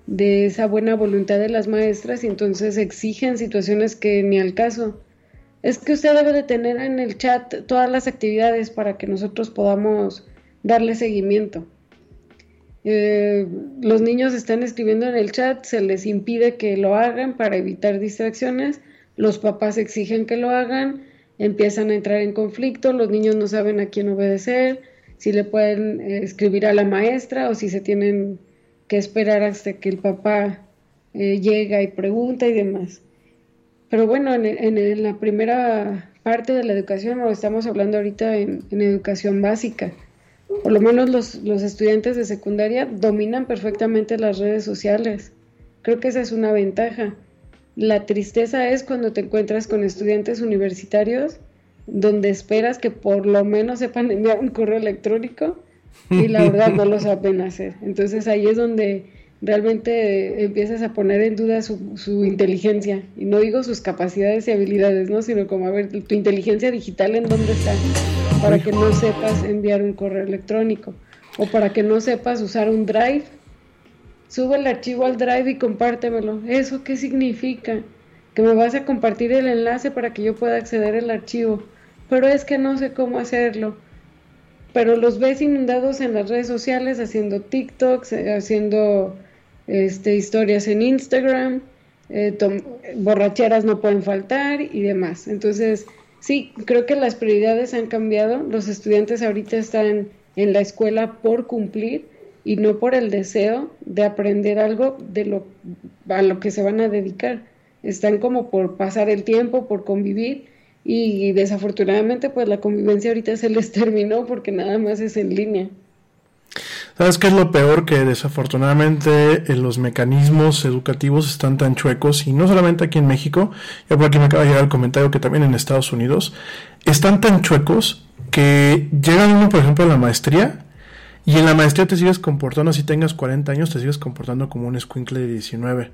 de esa buena voluntad de las maestras y entonces exigen situaciones que ni al caso. Es que usted debe de tener en el chat todas las actividades para que nosotros podamos darle seguimiento. Eh, los niños están escribiendo en el chat, se les impide que lo hagan para evitar distracciones, los papás exigen que lo hagan, empiezan a entrar en conflicto, los niños no saben a quién obedecer, si le pueden eh, escribir a la maestra o si se tienen que esperar hasta que el papá eh, llega y pregunta y demás. Pero bueno, en, la primera parte de la educación, o estamos hablando ahorita en, educación básica, por lo menos los, los, estudiantes de secundaria dominan perfectamente las redes sociales. Creo que esa es una ventaja. La tristeza es cuando te encuentras con estudiantes universitarios donde esperas que por lo menos sepan enviar un correo electrónico y la verdad no [laughs] lo saben hacer. Entonces ahí es donde realmente empiezas a poner en duda su, su, inteligencia. Y no digo sus capacidades y habilidades, ¿no? Sino como, a ver, tu inteligencia digital en dónde está, para que no sepas enviar un correo electrónico o para que no sepas usar un drive. Sube el archivo al drive y compártemelo. ¿Eso qué significa? Que me vas a compartir el enlace para que yo pueda acceder al archivo. Pero es que no sé cómo hacerlo pero los ves inundados en las redes sociales haciendo TikToks, eh, haciendo este, historias en Instagram, eh, borracheras no pueden faltar y demás. Entonces, sí, creo que las prioridades han cambiado. Los estudiantes ahorita están en la escuela por cumplir y no por el deseo de aprender algo de lo a lo que se van a dedicar. Están como por pasar el tiempo, por convivir y desafortunadamente pues la convivencia ahorita se les [laughs] terminó porque nada más es en línea. ¿Sabes qué es lo peor? Que desafortunadamente eh, los mecanismos educativos están tan chuecos y no solamente aquí en México, ya por aquí me acaba de llegar el comentario que también en Estados Unidos, están tan chuecos que llegan uno por ejemplo a la maestría y en la maestría te sigues comportando, si tengas 40 años, te sigues comportando como un escuincle de 19.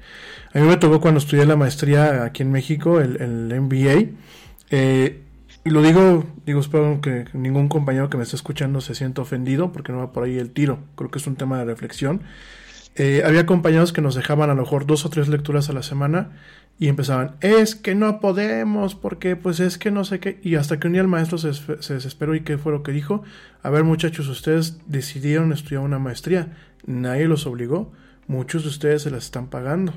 A mí me tocó cuando estudié la maestría aquí en México, el, el MBA, Eh, lo digo, digo, espero que ningún compañero que me esté escuchando se sienta ofendido porque no va por ahí el tiro. Creo que es un tema de reflexión. Eh, había compañeros que nos dejaban a lo mejor dos o tres lecturas a la semana y empezaban, es que no podemos, porque pues es que no sé qué. Y hasta que un día el maestro se, se desesperó y qué fue lo que dijo. A ver muchachos, ustedes decidieron estudiar una maestría, nadie los obligó, muchos de ustedes se las están pagando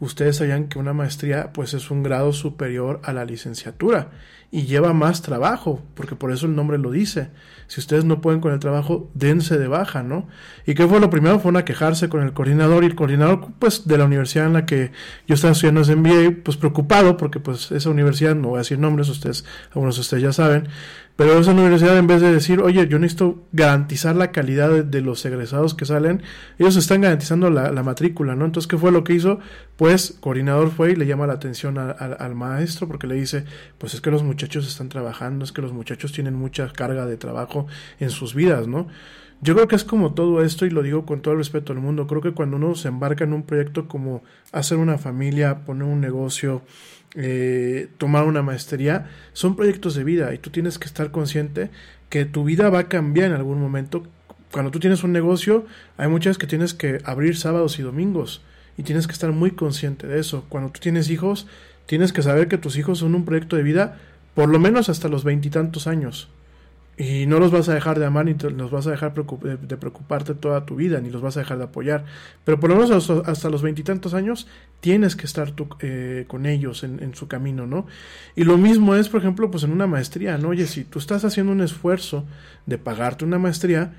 ustedes sabían que una maestría pues es un grado superior a la licenciatura y lleva más trabajo, porque por eso el nombre lo dice. Si ustedes no pueden con el trabajo, dense de baja, ¿no? ¿Y qué fue lo primero? Fue una quejarse con el coordinador y el coordinador pues de la universidad en la que yo estaba estudiando ese MBA, pues preocupado porque pues esa universidad, no voy a decir nombres, ustedes, algunos de ustedes ya saben, pero esa universidad, en vez de decir, oye, yo necesito garantizar la calidad de, los egresados que salen, ellos están garantizando la, matrícula, ¿no? Entonces, ¿qué fue lo que hizo? Pues, coordinador fue y le llama la atención al maestro porque le dice, pues es que los muchachos están trabajando, es que los muchachos tienen mucha carga de trabajo en sus vidas, ¿no? Yo creo que es como todo esto y lo digo con todo el respeto del mundo. Creo que cuando uno se embarca en un proyecto como hacer una familia, poner un negocio, eh, tomar una maestría, son proyectos de vida y tú tienes que estar consciente que tu vida va a cambiar en algún momento. Cuando tú tienes un negocio, hay muchas que tienes que abrir sábados y domingos y tienes que estar muy consciente de eso. Cuando tú tienes hijos, tienes que saber que tus hijos son un proyecto de vida por lo menos hasta los veintitantos años. Y no los vas a dejar de amar ni los vas a dejar de preocuparte toda tu vida, ni los vas a dejar de apoyar. Pero por lo menos hasta, los veintitantos años tienes que estar tú, eh, con ellos en, en, su camino, ¿no? Y lo mismo es, por ejemplo, pues en una maestría, ¿no? Oye, si tú estás haciendo un esfuerzo de pagarte una maestría,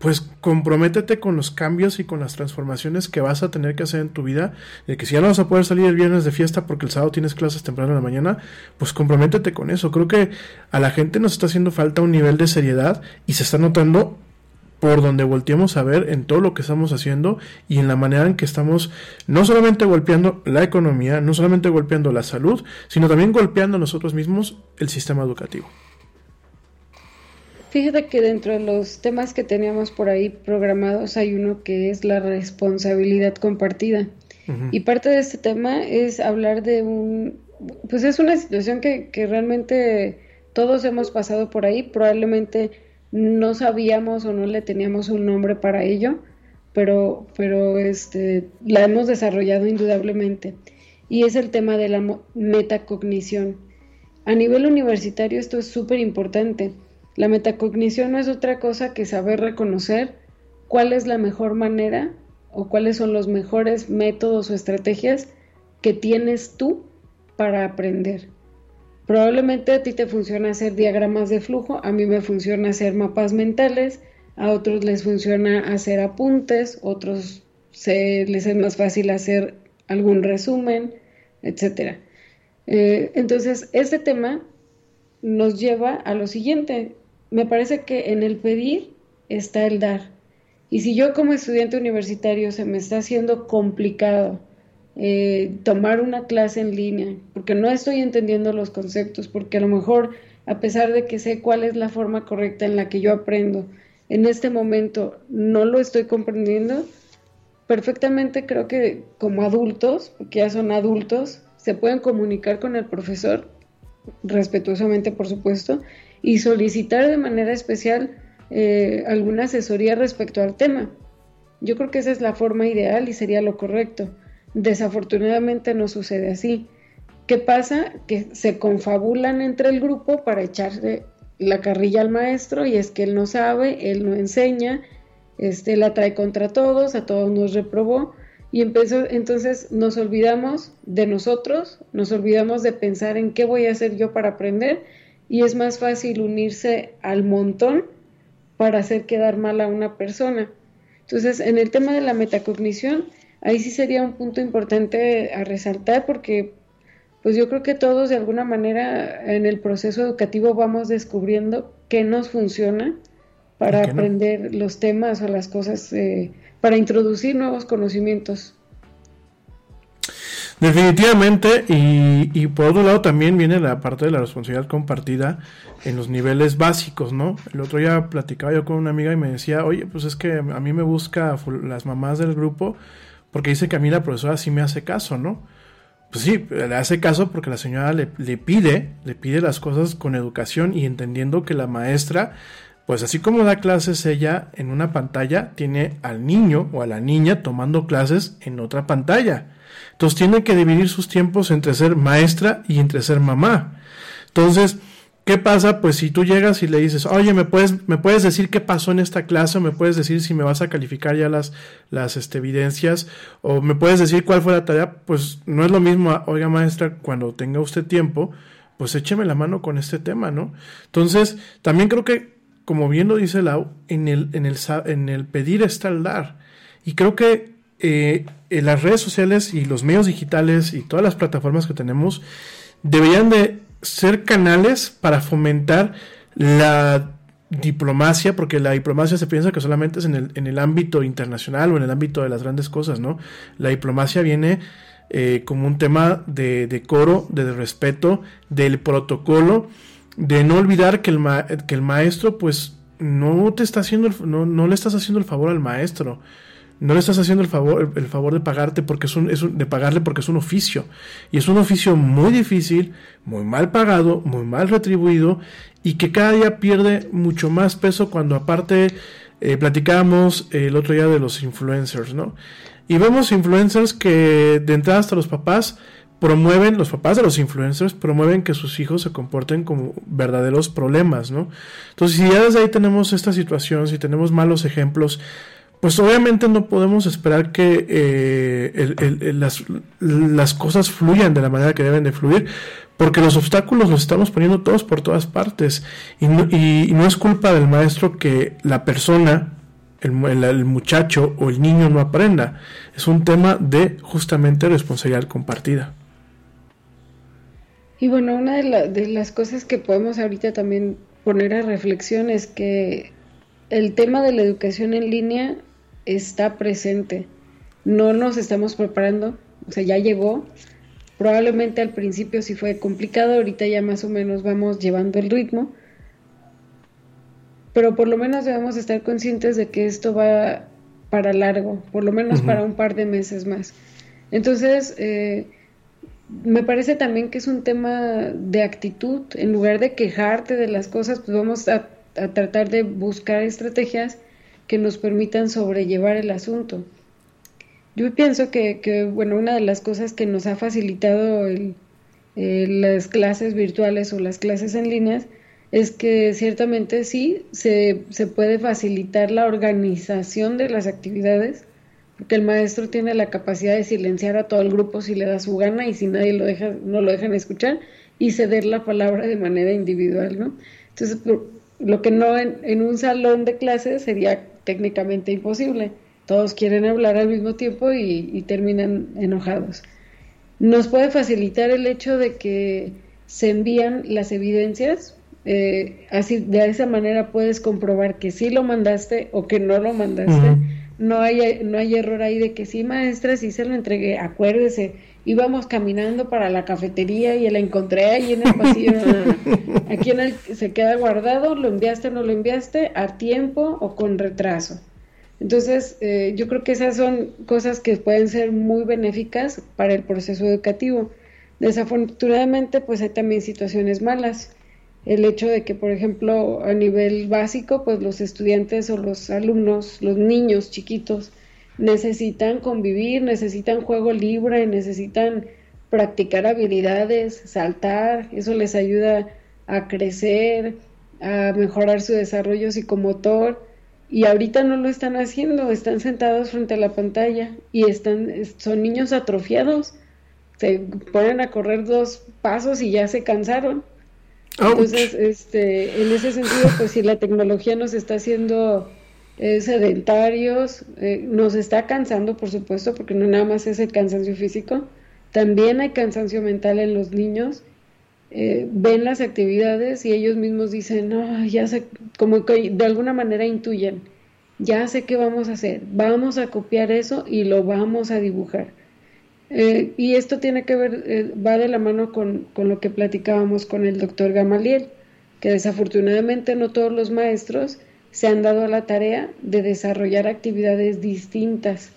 pues comprométete con los cambios y con las transformaciones que vas a tener que hacer en tu vida, de que si ya no vas a poder salir el viernes de fiesta porque el sábado tienes clases temprano en la mañana, pues comprométete con eso. Creo que a la gente nos está haciendo falta un nivel de seriedad y se está notando por donde volteamos a ver en todo lo que estamos haciendo y en la manera en que estamos no solamente golpeando la economía, no solamente golpeando la salud, sino también golpeando nosotros mismos el sistema educativo. Fíjate que dentro de los temas que teníamos por ahí programados hay uno que es la responsabilidad compartida. Y parte de este tema es hablar de un, pues es una situación que, que realmente todos hemos pasado por ahí, probablemente no sabíamos o no le teníamos un nombre para ello, pero, pero este, la hemos desarrollado indudablemente. Y es el tema de la metacognición. A nivel universitario esto es súper importante la metacognición no es otra cosa que saber reconocer cuál es la mejor manera o cuáles son los mejores métodos o estrategias que tienes tú para aprender. Probablemente a ti te funciona hacer diagramas de flujo, a mí me funciona hacer mapas mentales, a otros les funciona hacer apuntes, otros se, les es más fácil hacer algún resumen, etc. Eh, entonces, este tema nos lleva a lo siguiente, me parece que en el pedir está el dar. Y si yo como estudiante universitario se me está haciendo complicado eh, tomar una clase en línea, porque no estoy entendiendo los conceptos, porque a lo mejor, a pesar de que sé cuál es la forma correcta en la que yo aprendo, en este momento no lo estoy comprendiendo, perfectamente creo que como adultos, porque ya son adultos, se pueden comunicar con el profesor, respetuosamente por supuesto, y solicitar de manera especial eh, alguna asesoría respecto al tema. Yo creo que esa es la forma ideal y sería lo correcto. Desafortunadamente no sucede así. ¿Qué pasa? Que se confabulan entre el grupo para echarse la carrilla al maestro y es que él no sabe, él no enseña, este, la trae contra todos, a todos nos reprobó y empezó, entonces nos olvidamos de nosotros, nos olvidamos de pensar en qué voy a hacer yo para aprender y es más fácil unirse al montón para hacer quedar mal a una persona. Entonces, en el tema de la metacognición, ahí sí sería un punto importante a resaltar porque pues yo creo que todos de alguna manera en el proceso educativo vamos descubriendo qué nos funciona para aprender los temas o las cosas, eh, para introducir nuevos conocimientos. Definitivamente, y, y, por otro lado también viene la parte de la responsabilidad compartida en los niveles básicos, ¿no? El otro día platicaba yo con una amiga y me decía, oye, pues es que a mí me busca las mamás del grupo porque dice que a mí la profesora sí me hace caso, ¿no? pues sí, le hace caso porque la señora le, le, pide, le pide las cosas con educación y entendiendo que la maestra, pues así como da clases ella en una pantalla, tiene al niño o a la niña tomando clases en otra pantalla. Entonces tiene que dividir sus tiempos entre ser maestra y entre ser mamá. Entonces, ¿Qué pasa? Pues si tú llegas y le dices, oye, ¿me puedes, ¿me puedes decir qué pasó en esta clase? ¿O me puedes decir si me vas a calificar ya las, las este, evidencias? ¿O me puedes decir cuál fue la tarea? Pues no es lo mismo, oiga maestra, cuando tenga usted tiempo, pues écheme la mano con este tema, ¿no? Entonces, también creo que, como bien lo dice Lau, en el, en el, en el pedir está el dar. Y creo que eh, las redes sociales y los medios digitales y todas las plataformas que tenemos deberían de ser canales para fomentar la diplomacia, porque la diplomacia se piensa que solamente es en el, en el ámbito internacional o en el ámbito de las grandes cosas, ¿no? La diplomacia viene eh, como un tema de decoro, de, respeto, del protocolo, de no olvidar que el, que el maestro, pues, no te está haciendo, no, no le estás haciendo el favor al maestro no le estás haciendo el favor, el, favor de pagarte porque es un, de pagarle porque es un oficio. Y es un oficio muy difícil, muy mal pagado, muy mal retribuido y que cada día pierde mucho más peso cuando aparte eh, platicábamos el otro día de los influencers, ¿no? Y vemos influencers que de entrada hasta los papás promueven, los papás de los influencers promueven que sus hijos se comporten como verdaderos problemas, ¿no? Entonces, si ya desde ahí tenemos esta situación, si tenemos malos ejemplos, pues obviamente no podemos esperar que eh, las, cosas fluyan de la manera que deben de fluir, porque los obstáculos los estamos poniendo todos por todas partes. Y no, y, no es culpa del maestro que la persona, el, muchacho o el niño no aprenda. Es un tema de justamente responsabilidad compartida. Y bueno, una de, de las cosas que podemos ahorita también poner a reflexión es que el tema de la educación en línea está presente. No nos estamos preparando, o sea, ya llegó. Probablemente al principio sí fue complicado, ahorita ya más o menos vamos llevando el ritmo. Pero por lo menos debemos estar conscientes de que esto va para largo, por lo menos para un par de meses más. Entonces, eh, me parece también que es un tema de actitud. En lugar de quejarte de las cosas, pues vamos a tratar de buscar estrategias que nos permitan sobrellevar el asunto. Yo pienso que, bueno, una de las cosas que nos ha facilitado las clases virtuales o las clases en líneas es que ciertamente sí se, se, puede facilitar la organización de las actividades, porque el maestro tiene la capacidad de silenciar a todo el grupo si le da su gana y si nadie lo deja, no lo dejan escuchar y ceder la palabra de manera individual, ¿no? Entonces, lo que no en un salón de clases sería técnicamente imposible. Todos quieren hablar al mismo tiempo y, terminan enojados. Nos puede facilitar el hecho de que se envían las evidencias, eh, así de esa manera puedes comprobar que sí lo mandaste o que no lo mandaste. No hay, no hay error ahí de que sí, maestra, sí se lo entregué. Acuérdese, íbamos caminando para la cafetería y la encontré ahí en el pasillo. [laughs] Aquí en el, se queda guardado, lo enviaste o no lo enviaste, a tiempo o con retraso. Entonces, eh, yo creo que esas son cosas que pueden ser muy benéficas para el proceso educativo. Desafortunadamente, pues hay también situaciones malas. El hecho de que, por ejemplo, a nivel básico, pues los estudiantes o los alumnos, los niños chiquitos, necesitan convivir, necesitan juego libre, necesitan practicar habilidades, saltar, eso les ayuda a crecer, a mejorar su desarrollo psicomotor y ahorita no lo están haciendo, están sentados frente a la pantalla y están son niños atrofiados. Se ponen a correr dos pasos y ya se cansaron. Entonces, este, en ese sentido, pues si la tecnología nos está haciendo eh, sedentarios, eh, nos está cansando, por supuesto, porque no nada más es el cansancio físico, también hay cansancio mental en los niños. Eh, ven las actividades y ellos mismos dicen, no, ya sé, como que de alguna manera intuyen, ya sé qué vamos a hacer, vamos a copiar eso y lo vamos a dibujar. Y esto tiene que ver, va de la mano con, con lo que platicábamos con el doctor Gamaliel, que desafortunadamente no todos los maestros se han dado a la tarea de desarrollar actividades distintas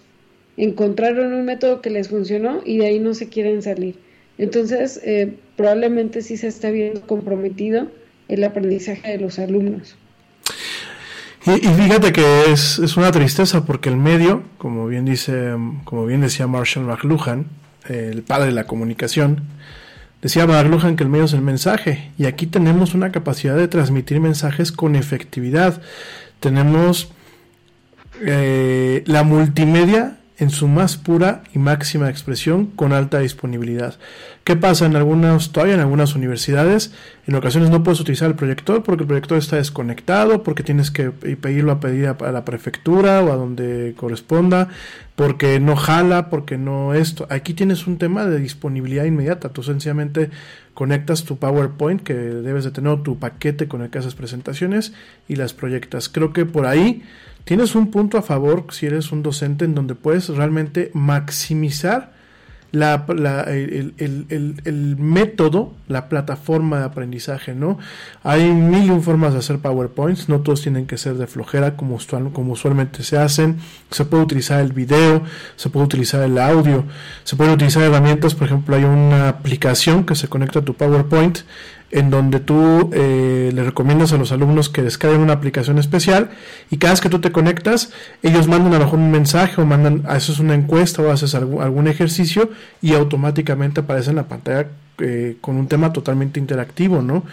encontraron un método que les funcionó y de ahí no se quieren salir. Entonces, eh, probablemente sí se está viendo comprometido el aprendizaje de los alumnos. Y, fíjate que es, es, una tristeza porque el medio, como bien dice, como bien decía Marshall McLuhan, el padre de la comunicación, decía McLuhan que el medio es el mensaje y aquí tenemos una capacidad de transmitir mensajes con efectividad. Tenemos eh, la multimedia en su más pura y máxima expresión con alta disponibilidad. ¿Qué pasa en algunas, todavía en algunas universidades? En ocasiones no puedes utilizar el proyector porque el proyector está desconectado, porque tienes que pedirlo a pedir a, la prefectura o a donde corresponda, porque no jala, porque no esto. Aquí tienes un tema de disponibilidad inmediata. Tú sencillamente conectas tu PowerPoint que debes de tener tu paquete con el que haces presentaciones y las proyectas. Creo que por ahí tienes un punto a favor si eres un docente en donde puedes realmente maximizar la, el, el, el, método, la plataforma de aprendizaje, ¿no? Hay mil formas de hacer PowerPoints, no todos tienen que ser de flojera como, como usualmente se hacen. Se puede utilizar el video, se puede utilizar el audio, se pueden utilizar herramientas, por ejemplo, hay una aplicación que se conecta a tu PowerPoint en donde tú eh, le recomiendas a los alumnos que descarguen una aplicación especial y cada vez que tú te conectas, ellos mandan a lo mejor un mensaje o mandan, haces una encuesta o haces algún, ejercicio y automáticamente aparece en la pantalla eh, con un tema totalmente interactivo, ¿no?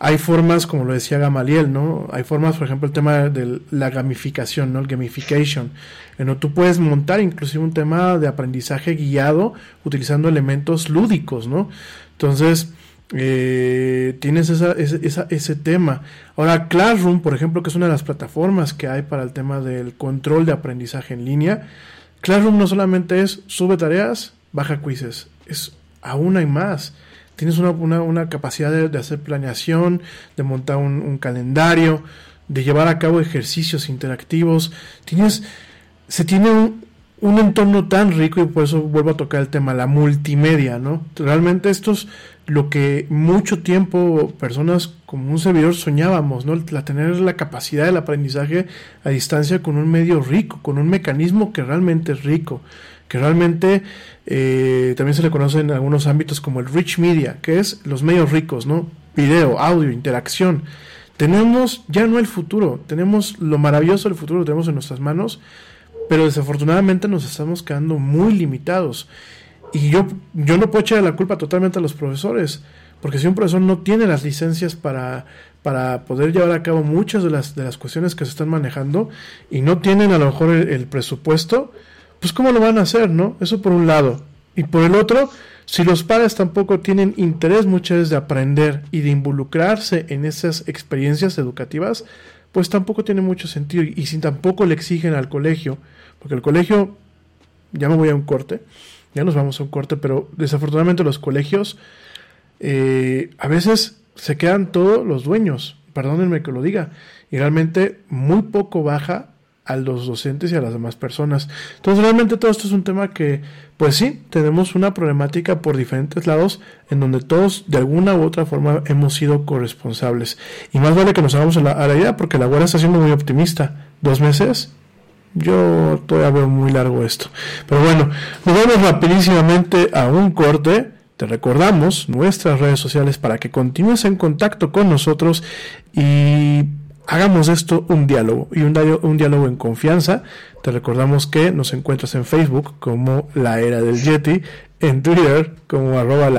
Hay formas, como lo decía Gamaliel, ¿no? Hay formas, por ejemplo, el tema de la gamificación, ¿no? El gamification, en donde tú puedes montar inclusive un tema de aprendizaje guiado utilizando elementos lúdicos, ¿no? Entonces, eh, tienes ese, tema. Ahora, Classroom, por ejemplo, que es una de las plataformas que hay para el tema del control de aprendizaje en línea, Classroom no solamente es sube tareas, baja quizzes, es aún hay más. Tienes una, capacidad de, hacer planeación, de montar un, calendario, de llevar a cabo ejercicios interactivos. Tienes, se tiene un, un entorno tan rico y por eso vuelvo a tocar el tema, la multimedia, ¿no? Realmente esto es lo que mucho tiempo personas como un servidor soñábamos, ¿no? La tener la capacidad del aprendizaje a distancia con un medio rico, con un mecanismo que realmente es rico, que realmente eh, también se le conoce en algunos ámbitos como el rich media, que es los medios ricos, ¿no? Video, audio, interacción. Tenemos ya no el futuro, tenemos lo maravilloso del futuro, lo tenemos en nuestras manos pero desafortunadamente nos estamos quedando muy limitados. Y yo, yo no puedo echar la culpa totalmente a los profesores, porque si un profesor no tiene las licencias para, para poder llevar a cabo muchas de las, de las cuestiones que se están manejando y no tienen a lo mejor el, presupuesto, pues ¿cómo lo van a hacer, no? Eso por un lado. Y por el otro, si los padres tampoco tienen interés muchas veces de aprender y de involucrarse en esas experiencias educativas, pues tampoco tiene mucho sentido. Y si tampoco le exigen al colegio porque el colegio, ya me voy a un corte, ya nos vamos a un corte, pero desafortunadamente los colegios eh, a veces se quedan todos los dueños, perdónenme que lo diga, y realmente muy poco baja a los docentes y a las demás personas. Entonces realmente todo esto es un tema que, pues sí, tenemos una problemática por diferentes lados en donde todos de alguna u otra forma hemos sido corresponsables. Y más vale que nos hagamos a la, idea porque la guardia está siendo muy optimista. Dos meses, yo todavía veo muy largo esto. Pero bueno, nos vamos rapidísimamente a un corte. Te recordamos nuestras redes sociales para que continúes en contacto con nosotros y hagamos esto un diálogo y un, diálogo en confianza. Te recordamos que nos encuentras en Facebook como La Era del Yeti, en Twitter como arroba la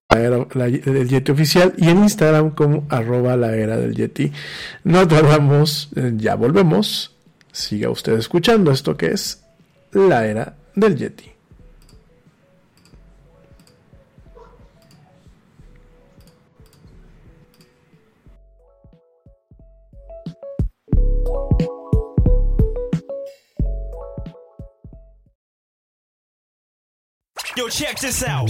Era del Yeti oficial y en Instagram como arroba la era del Yeti. No tardamos, eh, ya volvemos. Siga usted escuchando esto que es la era del Yeti. Yo, check this out.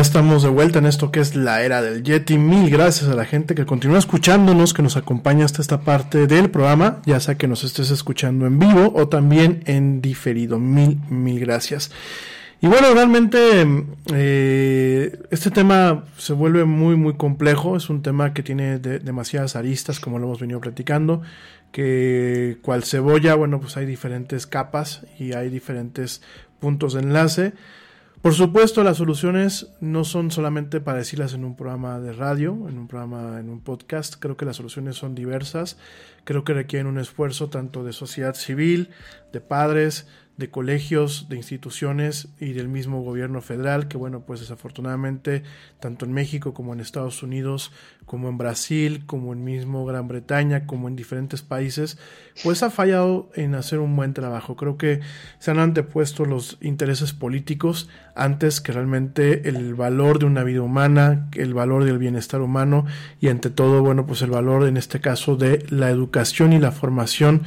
Estamos de vuelta en esto que es la era del Yeti. Mil gracias a la gente que continúa escuchándonos, que nos acompaña hasta esta parte del programa, ya sea que nos estés escuchando en vivo o también en diferido. Mil, mil gracias. Y bueno, realmente eh, este tema se vuelve muy, muy complejo. Es un tema que tiene demasiadas aristas, como lo hemos venido platicando. Que cual cebolla, bueno, pues hay diferentes capas y hay diferentes puntos de enlace. Por supuesto, las soluciones no son solamente para decirlas en un programa de radio, en un programa, en un podcast. Creo que las soluciones son diversas. Creo que requieren un esfuerzo tanto de sociedad civil, de padres, de colegios, de instituciones y del mismo gobierno federal, que bueno, pues desafortunadamente tanto en México como en Estados Unidos, como en Brasil, como en mismo Gran Bretaña, como en diferentes países, pues ha fallado en hacer un buen trabajo. Creo que se han antepuesto los intereses políticos antes que realmente el valor de una vida humana, el valor del bienestar humano y ante todo, bueno, pues el valor en este caso de la educación y la formación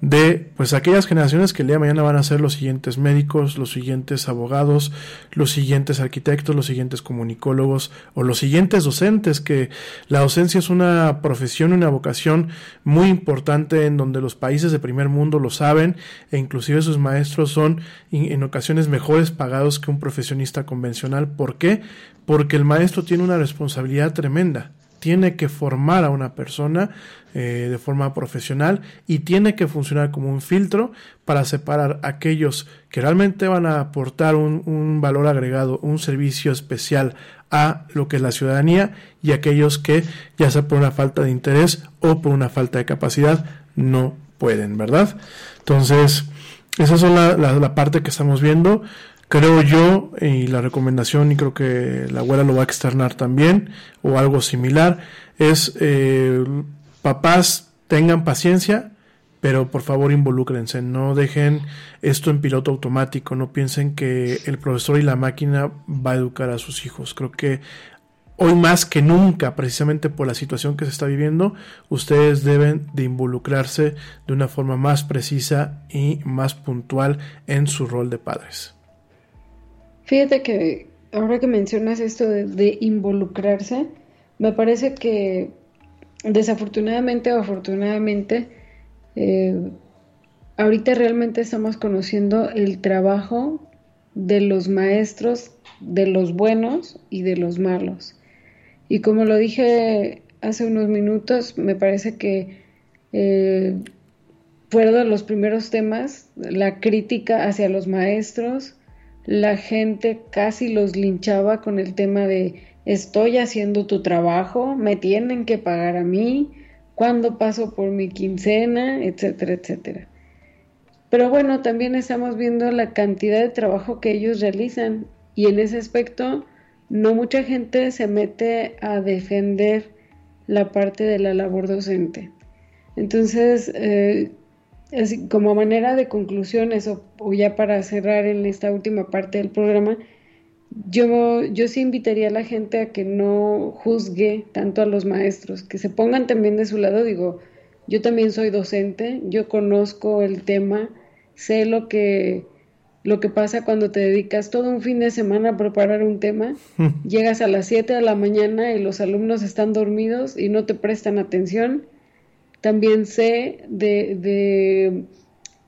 de pues aquellas generaciones que el día de mañana van a ser los siguientes médicos, los siguientes abogados, los siguientes arquitectos, los siguientes comunicólogos o los siguientes docentes, que la docencia es una profesión, una vocación muy importante en donde los países de primer mundo lo saben e inclusive sus maestros son en ocasiones mejores pagados que un profesionista convencional. ¿Por qué? Porque el maestro tiene una responsabilidad tremenda tiene que formar a una persona eh, de forma profesional y tiene que funcionar como un filtro para separar aquellos que realmente van a aportar un, valor agregado, un servicio especial a lo que es la ciudadanía y aquellos que ya sea por una falta de interés o por una falta de capacidad no pueden, ¿verdad? Entonces, esa es la parte que estamos viendo creo yo, y la recomendación, y creo que la abuela lo va a externar también, o algo similar, es eh, papás tengan paciencia, pero por favor involúcrense, no dejen esto en piloto automático, no piensen que el profesor y la máquina va a educar a sus hijos. Creo que hoy más que nunca, precisamente por la situación que se está viviendo, ustedes deben de involucrarse de una forma más precisa y más puntual en su rol de padres. Fíjate que ahora que mencionas esto de, involucrarse, me parece que desafortunadamente o afortunadamente, eh, ahorita realmente estamos conociendo el trabajo de los maestros, de los buenos y de los malos. Y como lo dije hace unos minutos, me parece que eh, fueron los primeros temas, la crítica hacia los maestros, la gente casi los linchaba con el tema de estoy haciendo tu trabajo, me tienen que pagar a mí, cuándo paso por mi quincena, etcétera, etcétera. Pero bueno, también estamos viendo la cantidad de trabajo que ellos realizan y en ese aspecto no mucha gente se mete a defender la parte de la labor docente. Entonces, eh, como manera de conclusiones o, ya para cerrar en esta última parte del programa, yo, yo sí invitaría a la gente a que no juzgue tanto a los maestros, que se pongan también de su lado. Digo, yo también soy docente, yo conozco el tema, sé lo que lo que pasa cuando te dedicas todo un fin de semana a preparar un tema, [laughs] llegas a las 7 de la mañana y los alumnos están dormidos y no te prestan atención. También sé de,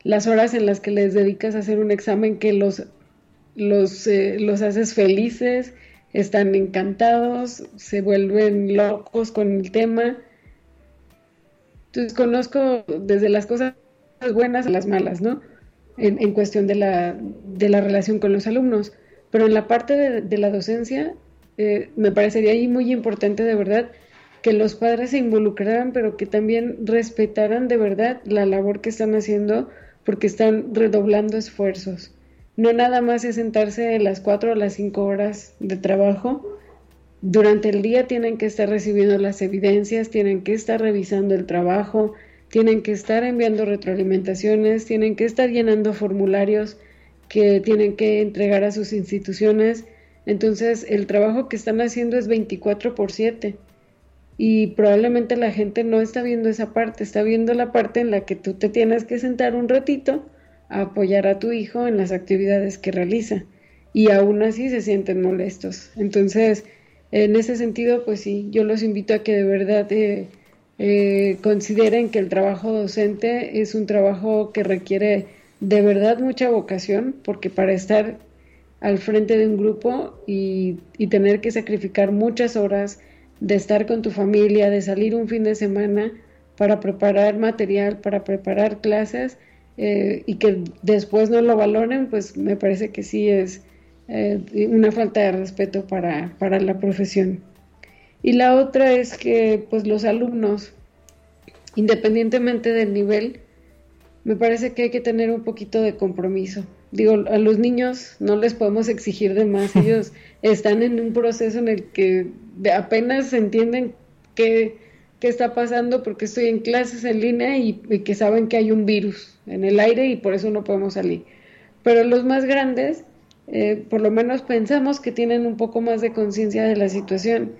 las horas en las que les dedicas a hacer un examen que los, los, eh, los haces felices, están encantados, se vuelven locos con el tema. Entonces conozco desde las cosas buenas a las malas, ¿no? en, cuestión de la, de la, relación con los alumnos. Pero en la parte de, la docencia, eh, me parecería ahí muy importante de verdad que los padres se involucraran, pero que también respetaran de verdad la labor que están haciendo, porque están redoblando esfuerzos. No nada más es sentarse las cuatro o las cinco horas de trabajo. Durante el día tienen que estar recibiendo las evidencias, tienen que estar revisando el trabajo, tienen que estar enviando retroalimentaciones, tienen que estar llenando formularios que tienen que entregar a sus instituciones. Entonces, el trabajo que están haciendo es 24 por 7. Y probablemente la gente no está viendo esa parte, está viendo la parte en la que tú te tienes que sentar un ratito a apoyar a tu hijo en las actividades que realiza. Y aún así se sienten molestos. Entonces, en ese sentido, pues sí, yo los invito a que de verdad eh, eh, consideren que el trabajo docente es un trabajo que requiere de verdad mucha vocación, porque para estar al frente de un grupo y, tener que sacrificar muchas horas de estar con tu familia, de salir un fin de semana para preparar material, para preparar clases eh, y que después no lo valoren, pues me parece que sí es eh, una falta de respeto para, para la profesión. Y la otra es que pues los alumnos, independientemente del nivel, me parece que hay que tener un poquito de compromiso. Digo, a los niños no les podemos exigir de más, [laughs] ellos están en un proceso en el que apenas entienden qué, qué está pasando porque estoy en clases en línea y, que saben que hay un virus en el aire y por eso no podemos salir. Pero los más grandes, eh, por lo menos pensamos que tienen un poco más de conciencia de la situación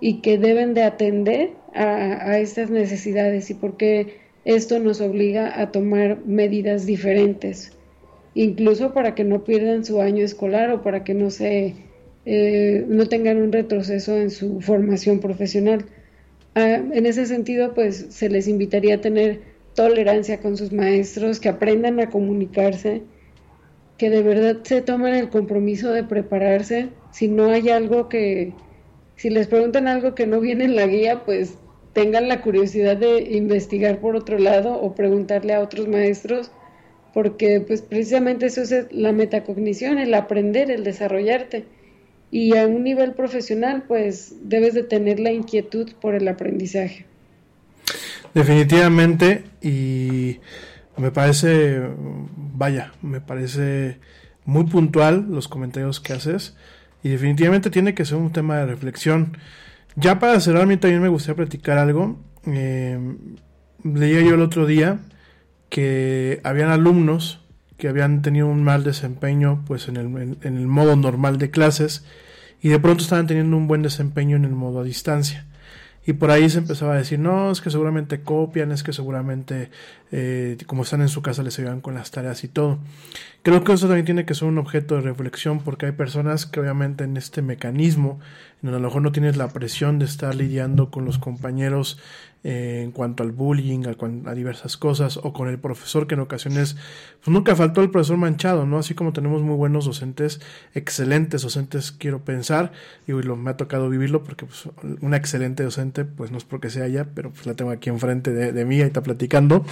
y que deben de atender a, estas necesidades y porque esto nos obliga a tomar medidas diferentes, incluso para que no pierdan su año escolar o para que no se eh, no tengan un retroceso en su formación profesional. Ah, en ese sentido, pues se les invitaría a tener tolerancia con sus maestros, que aprendan a comunicarse, que de verdad se tomen el compromiso de prepararse. Si no hay algo que, si les preguntan algo que no viene en la guía, pues tengan la curiosidad de investigar por otro lado o preguntarle a otros maestros, porque pues precisamente eso es la metacognición, el aprender, el desarrollarte. Y a un nivel profesional, pues debes de tener la inquietud por el aprendizaje. Definitivamente, y me parece, vaya, me parece muy puntual los comentarios que haces y definitivamente tiene que ser un tema de reflexión. Ya para cerrar, a mí también me gustaría platicar algo. Eh, leía yo el otro día que habían alumnos que habían tenido un mal desempeño pues en el, en el modo normal de clases y de pronto estaban teniendo un buen desempeño en el modo a distancia. Y por ahí se empezaba a decir, no, es que seguramente copian, es que seguramente eh, como están en su casa les ayudan con las tareas y todo. Creo que eso también tiene que ser un objeto de reflexión porque hay personas que obviamente en este mecanismo, en donde a lo mejor no tienes la presión de estar lidiando con los compañeros eh, en cuanto al bullying, a, diversas cosas, o con el profesor que en ocasiones, pues nunca faltó el profesor manchado, ¿no? Así como tenemos muy buenos docentes, excelentes docentes, quiero pensar, y lo, me ha tocado vivirlo porque pues, una excelente docente, pues no es porque sea ella, pero pues la tengo aquí enfrente de, de mí, ahí está platicando.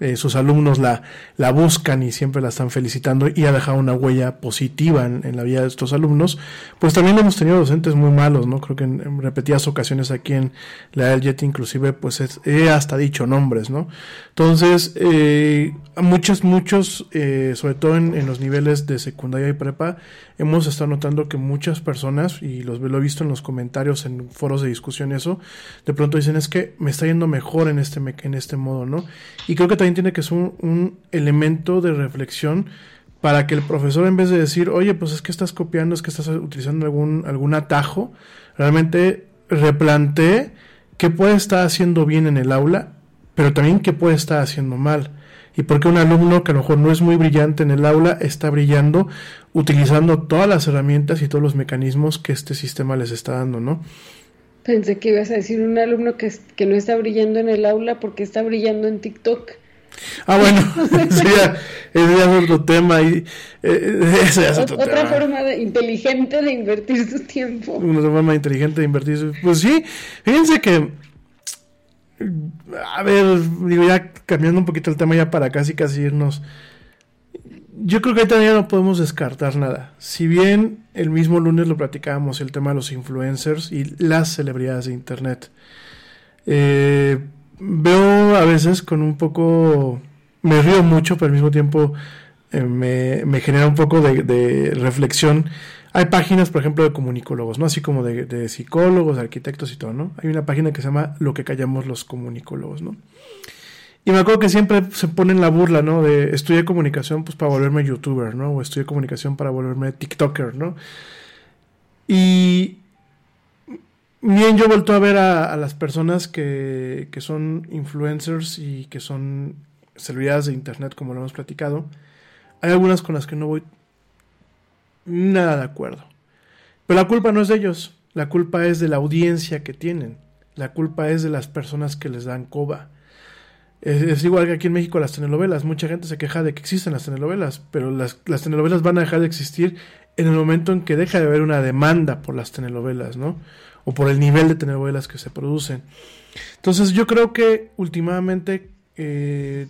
Eh, sus alumnos la, la buscan y siempre la están felicitando y ha dejado una huella positiva en, la vida de estos alumnos, pues también hemos tenido docentes muy malos, ¿no? Creo que en, repetidas ocasiones aquí en la del inclusive pues he hasta dicho nombres, ¿no? Entonces, eh, muchos, muchos, eh, sobre todo en, en, los niveles de secundaria y prepa, hemos estado notando que muchas personas, y los, lo he visto en los comentarios, en foros de discusión eso, de pronto dicen es que me está yendo mejor en este, en este modo, ¿no? Y creo que también tiene que ser un, elemento de reflexión para que el profesor en vez de decir, oye, pues es que estás copiando, es que estás utilizando algún, algún atajo, realmente replantee qué puede estar haciendo bien en el aula, pero también qué puede estar haciendo mal. Y porque un alumno que a lo mejor no es muy brillante en el aula está brillando utilizando todas las herramientas y todos los mecanismos que este sistema les está dando, ¿no? Pensé que ibas a decir un alumno que, que no está brillando en el aula porque está brillando en TikTok. Ah, bueno, [laughs] [laughs] ese ya, es otro tema. Y, eh, Otra forma de, inteligente de invertir su tiempo. Una forma inteligente de invertir su Pues sí, fíjense que. A ver, digo, ya cambiando un poquito el tema, ya para casi casi irnos. Yo creo que ahí todavía no podemos descartar nada. Si bien el mismo lunes lo platicábamos, el tema de los influencers y las celebridades de Internet. Eh veo a veces con un poco, me río mucho, pero al mismo tiempo eh, me, genera un poco de, reflexión. Hay páginas, por ejemplo, de comunicólogos, ¿no? Así como de, psicólogos, arquitectos y todo, ¿no? Hay una página que se llama Lo que callamos los comunicólogos, ¿no? Y me acuerdo que siempre se ponen la burla, ¿no? De estudié comunicación pues para volverme youtuber, ¿no? O estudié comunicación para volverme tiktoker, ¿no? Y Bien, yo vuelto a ver a, las personas que, que, son influencers y que son celebridades de internet, como lo hemos platicado. Hay algunas con las que no voy nada de acuerdo. Pero la culpa no es de ellos, la culpa es de la audiencia que tienen, la culpa es de las personas que les dan coba. Es, igual que aquí en México las telenovelas, mucha gente se queja de que existen las telenovelas, pero las, las telenovelas van a dejar de existir en el momento en que deja de haber una demanda por las telenovelas, ¿no? o por el nivel de telenovelas que se producen. Entonces yo creo que últimamente, eh,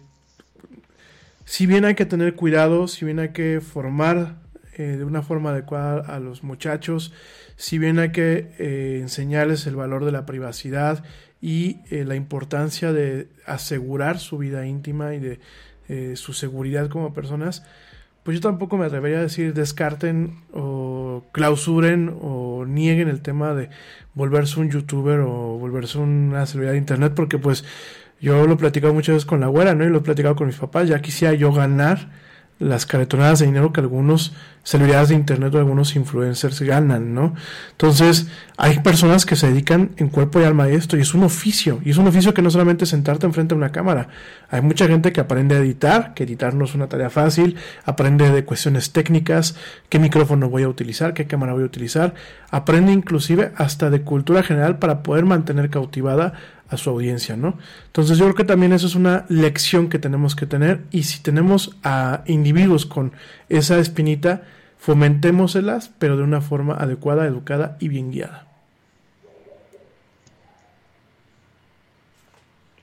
si bien hay que tener cuidado, si bien hay que formar eh, de una forma adecuada a los muchachos, si bien hay que eh, enseñarles el valor de la privacidad y la importancia de asegurar su vida íntima y de su seguridad como personas, pues yo tampoco me atrevería a decir descarten o clausuren o nieguen el tema de volverse un youtuber o volverse una celebridad de internet porque pues yo lo he platicado muchas veces con la abuela, ¿no? Y lo he platicado con mis papás, ya quisiera yo ganar las caretonadas de dinero que algunos celebridades de internet o algunos influencers ganan, ¿no? Entonces, hay personas que se dedican en cuerpo y alma a esto y es un oficio, y es un oficio que no solamente sentarte enfrente de una cámara, hay mucha gente que aprende a editar, que editar no es una tarea fácil, aprende de cuestiones técnicas, qué micrófono voy a utilizar, qué cámara voy a utilizar, aprende inclusive hasta de cultura general para poder mantener cautivada a su audiencia, ¿no? Entonces yo creo que también eso es una lección que tenemos que tener y si tenemos a individuos con esa espinita, fomentémoselas, pero de una forma adecuada, educada y bien guiada.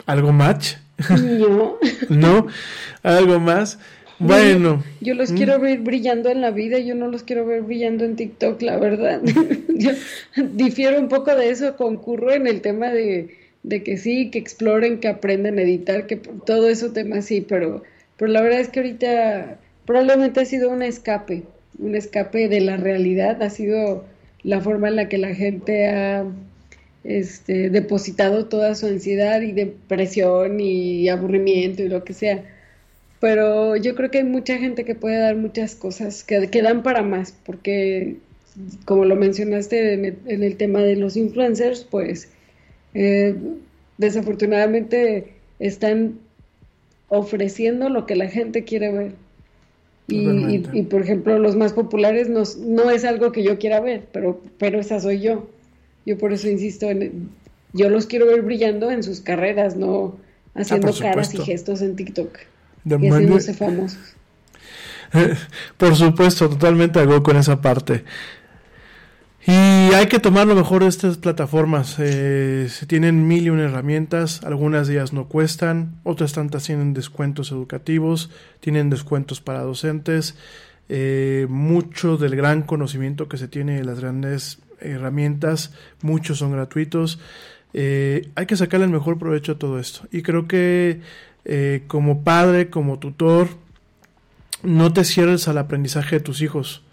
¿Algo más? No. [laughs] ¿No? ¿Algo más? Bueno. Yo los quiero ver brillando en la vida, yo no los quiero ver brillando en TikTok, la verdad. [laughs] yo difiero un poco de eso, concurro en el tema de de que sí, que exploren, que aprendan a editar, que todo eso tema sí, pero, pero la verdad es que ahorita probablemente ha sido un escape. Un escape de la realidad, ha sido la forma en la que la gente ha este, depositado toda su ansiedad y depresión y aburrimiento y lo que sea. Pero yo creo que hay mucha gente que puede dar muchas cosas que, que dan para más, porque como lo mencionaste en el, tema de los influencers, pues eh, desafortunadamente están ofreciendo lo que la gente quiere ver. Y, por ejemplo, los más populares no, no, es algo que yo quiera ver, pero, pero esa soy yo. Yo por eso insisto en, yo los quiero ver brillando en sus carreras, no haciendo ah, caras y gestos en TikTok y haciéndose famosos. [laughs] por supuesto, totalmente hago con esa parte. Y hay que tomar lo mejor de estas plataformas. Eh, se tienen mil y una herramientas, algunas de ellas no cuestan, otras tantas tienen descuentos educativos, tienen descuentos para docentes. Eh, mucho del gran conocimiento que se tiene de las grandes herramientas, muchos son gratuitos. Eh, hay que sacarle el mejor provecho a todo esto. Y creo que como padre, como tutor, no te cierres al aprendizaje de tus hijos,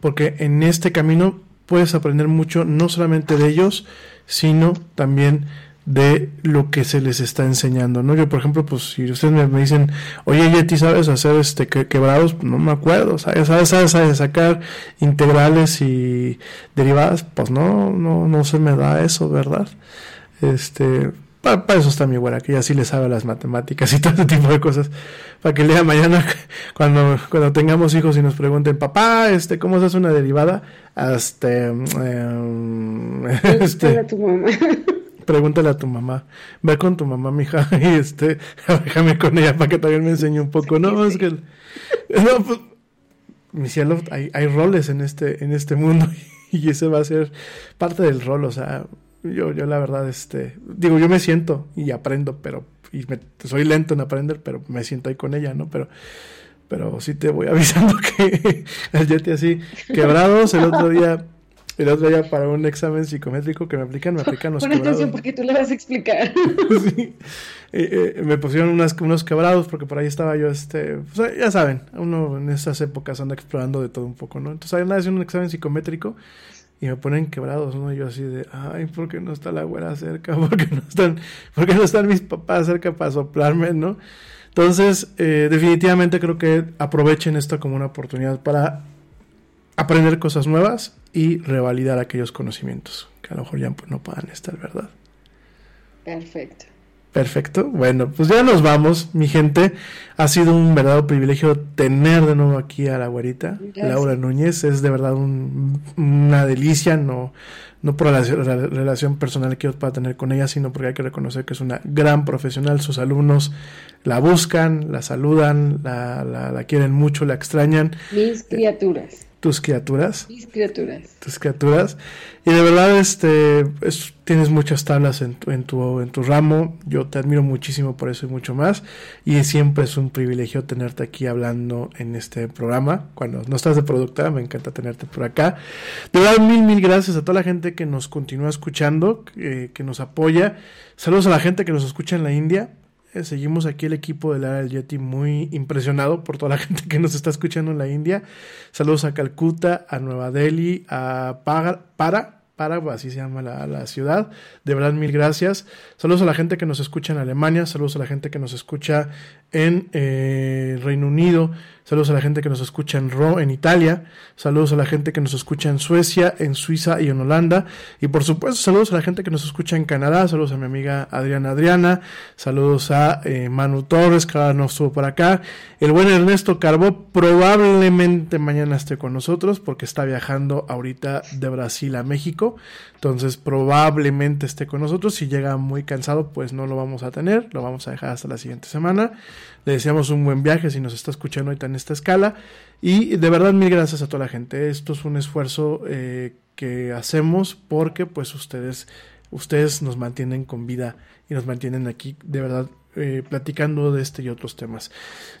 porque en este camino puedes aprender mucho, no solamente de ellos, sino también de lo que se les está enseñando, ¿no? Yo, por ejemplo, pues si ustedes me, dicen, oye, Yeti, ¿sabes hacer este quebrados? No me acuerdo, ¿sabes? ¿sabes? ¿Sabes, sacar integrales y derivadas? Pues no, no, no se me da eso, ¿verdad? Este, para, eso está mi abuela, que ya sí le sabe las matemáticas y [laughs] todo ese tipo de cosas. Para que lea mañana, [laughs] cuando, cuando tengamos hijos y nos pregunten, papá, este, ¿cómo se hace una derivada? [laughs] Este, em, este, a tu mamá. Pregúntale a tu mamá. Ve con tu mamá, mija, y este, déjame con ella para que también me enseñe un poco. No, es que, no, pues, mi cielo, hay, hay roles en este, en este mundo y ese va a ser parte del rol, o sea, yo, yo la verdad, este, digo, yo me siento y aprendo, pero, y soy lento en aprender, pero me siento ahí con ella, ¿no? Pero, pero sí te voy [laughs] avisando que [laughs] el Yeti así, quebrados, el otro día, el otro día para un examen psicométrico que me aplican, me aplican los Pon quebrados. atención porque tú le vas a explicar. [laughs] sí. Eh, eh, me pusieron unas, unos quebrados porque por ahí estaba yo, este, pues, ya saben, uno en esas épocas anda explorando de todo un poco, ¿no? Entonces hay una vez un examen psicométrico y me ponen quebrados, ¿no? Yo así de, ay, ¿por qué no está la güera cerca? [laughs] ¿Por qué no están, por qué no están mis papás cerca para soplarme, ¿no? Entonces, eh, definitivamente creo que aprovechen esto como una oportunidad para aprender cosas nuevas y revalidar aquellos conocimientos que a lo mejor ya no puedan estar, ¿verdad? Perfecto. Perfecto. Bueno, pues ya nos vamos, mi gente. Ha sido un verdadero privilegio tener de nuevo aquí a la güerita, Laura Núñez. Es de verdad una delicia, no, no por la, relación personal que yo pueda tener con ella, sino porque hay que reconocer que es una gran profesional. Sus alumnos la buscan, la saludan, la, la, la quieren mucho, la extrañan. Mis criaturas tus criaturas. Mis criaturas. Tus criaturas. Y de verdad, este, tienes muchas tablas en tu, en, tu, en tu ramo. Yo te admiro muchísimo por eso y mucho más. Y siempre es un privilegio tenerte aquí hablando en este programa. Cuando no estás de productora, me encanta tenerte por acá. De verdad, mil, mil gracias a toda la gente que nos continúa escuchando, que, que nos apoya. Saludos a la gente que nos escucha en la India eh, seguimos aquí el equipo del área del Yeti muy impresionado por toda la [laughs] gente que nos está escuchando en la India. Saludos a Calcuta, a Nueva Delhi, a Para, para, así se llama la, la, ciudad. De verdad, mil gracias. Saludos a la gente que nos escucha en Alemania, saludos a la gente que nos escucha en eh, Reino Unido, saludos a la gente que nos escucha en Ro, en Italia, saludos a la gente que nos escucha en Suecia, en Suiza y en Holanda, y por supuesto saludos a la gente que nos escucha en Canadá, saludos a mi amiga Adriana Adriana, saludos a eh, Manu Torres, que ahora no estuvo por acá, el buen Ernesto Carbó probablemente mañana esté con nosotros porque está viajando ahorita de Brasil a México, entonces probablemente esté con nosotros, si llega muy cansado pues no lo vamos a tener, lo vamos a dejar hasta la siguiente semana. Le deseamos un buen viaje si nos está escuchando ahorita en esta escala. Y de verdad, mil gracias a toda la gente. Esto es un esfuerzo eh, que hacemos porque pues ustedes, ustedes nos mantienen con vida y nos mantienen aquí de verdad eh, platicando de este y otros temas.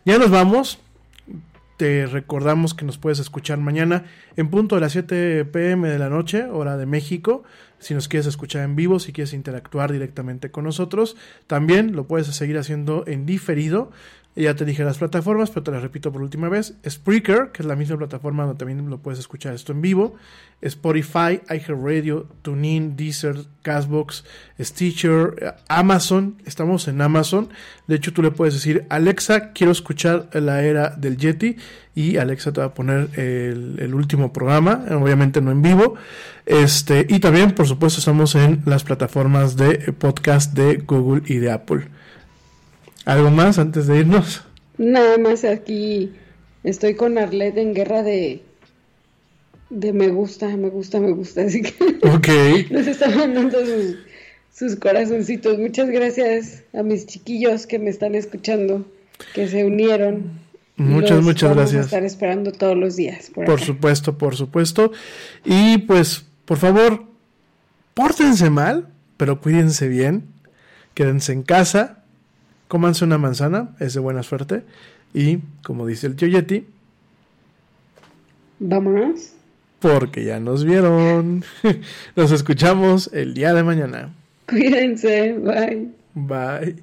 Ya nos vamos. Te recordamos que nos puedes escuchar mañana en punto de las 7 pm de la noche, hora de México. Si nos quieres escuchar en vivo, si quieres interactuar directamente con nosotros, también lo puedes seguir haciendo en diferido Ya te dije las plataformas, pero te las repito por última vez. Spreaker, que es la misma plataforma donde también lo puedes escuchar esto en vivo. Spotify, iHeartRadio, TuneIn, Deezer, Castbox, Stitcher, Amazon. Estamos en Amazon. De hecho, tú le puedes decir, Alexa, quiero escuchar la era del Yeti. Y Alexa te va a poner el, el último programa, obviamente no en vivo. Este, y también, por supuesto, estamos en las plataformas de podcast de Google y de Apple. ¿Algo más antes de irnos? Nada más aquí estoy con Arlet en guerra de de me gusta, me gusta, me gusta, así que Ok. [laughs] nos está mandando sus, sus corazoncitos. Muchas gracias a mis chiquillos que me están escuchando, que se unieron. Muchas, Los muchas vamos gracias. A estar esperando todos los días. Por, Por supuesto, por supuesto. Y pues, por favor, pórtense mal, pero cuídense bien. Quédense en casa. Cómanse una manzana, es de buena suerte. Y, como dice el tío Yeti, Vámonos. porque ya nos vieron. [laughs] Nos escuchamos el día de mañana. Cuídense. Bye. Bye.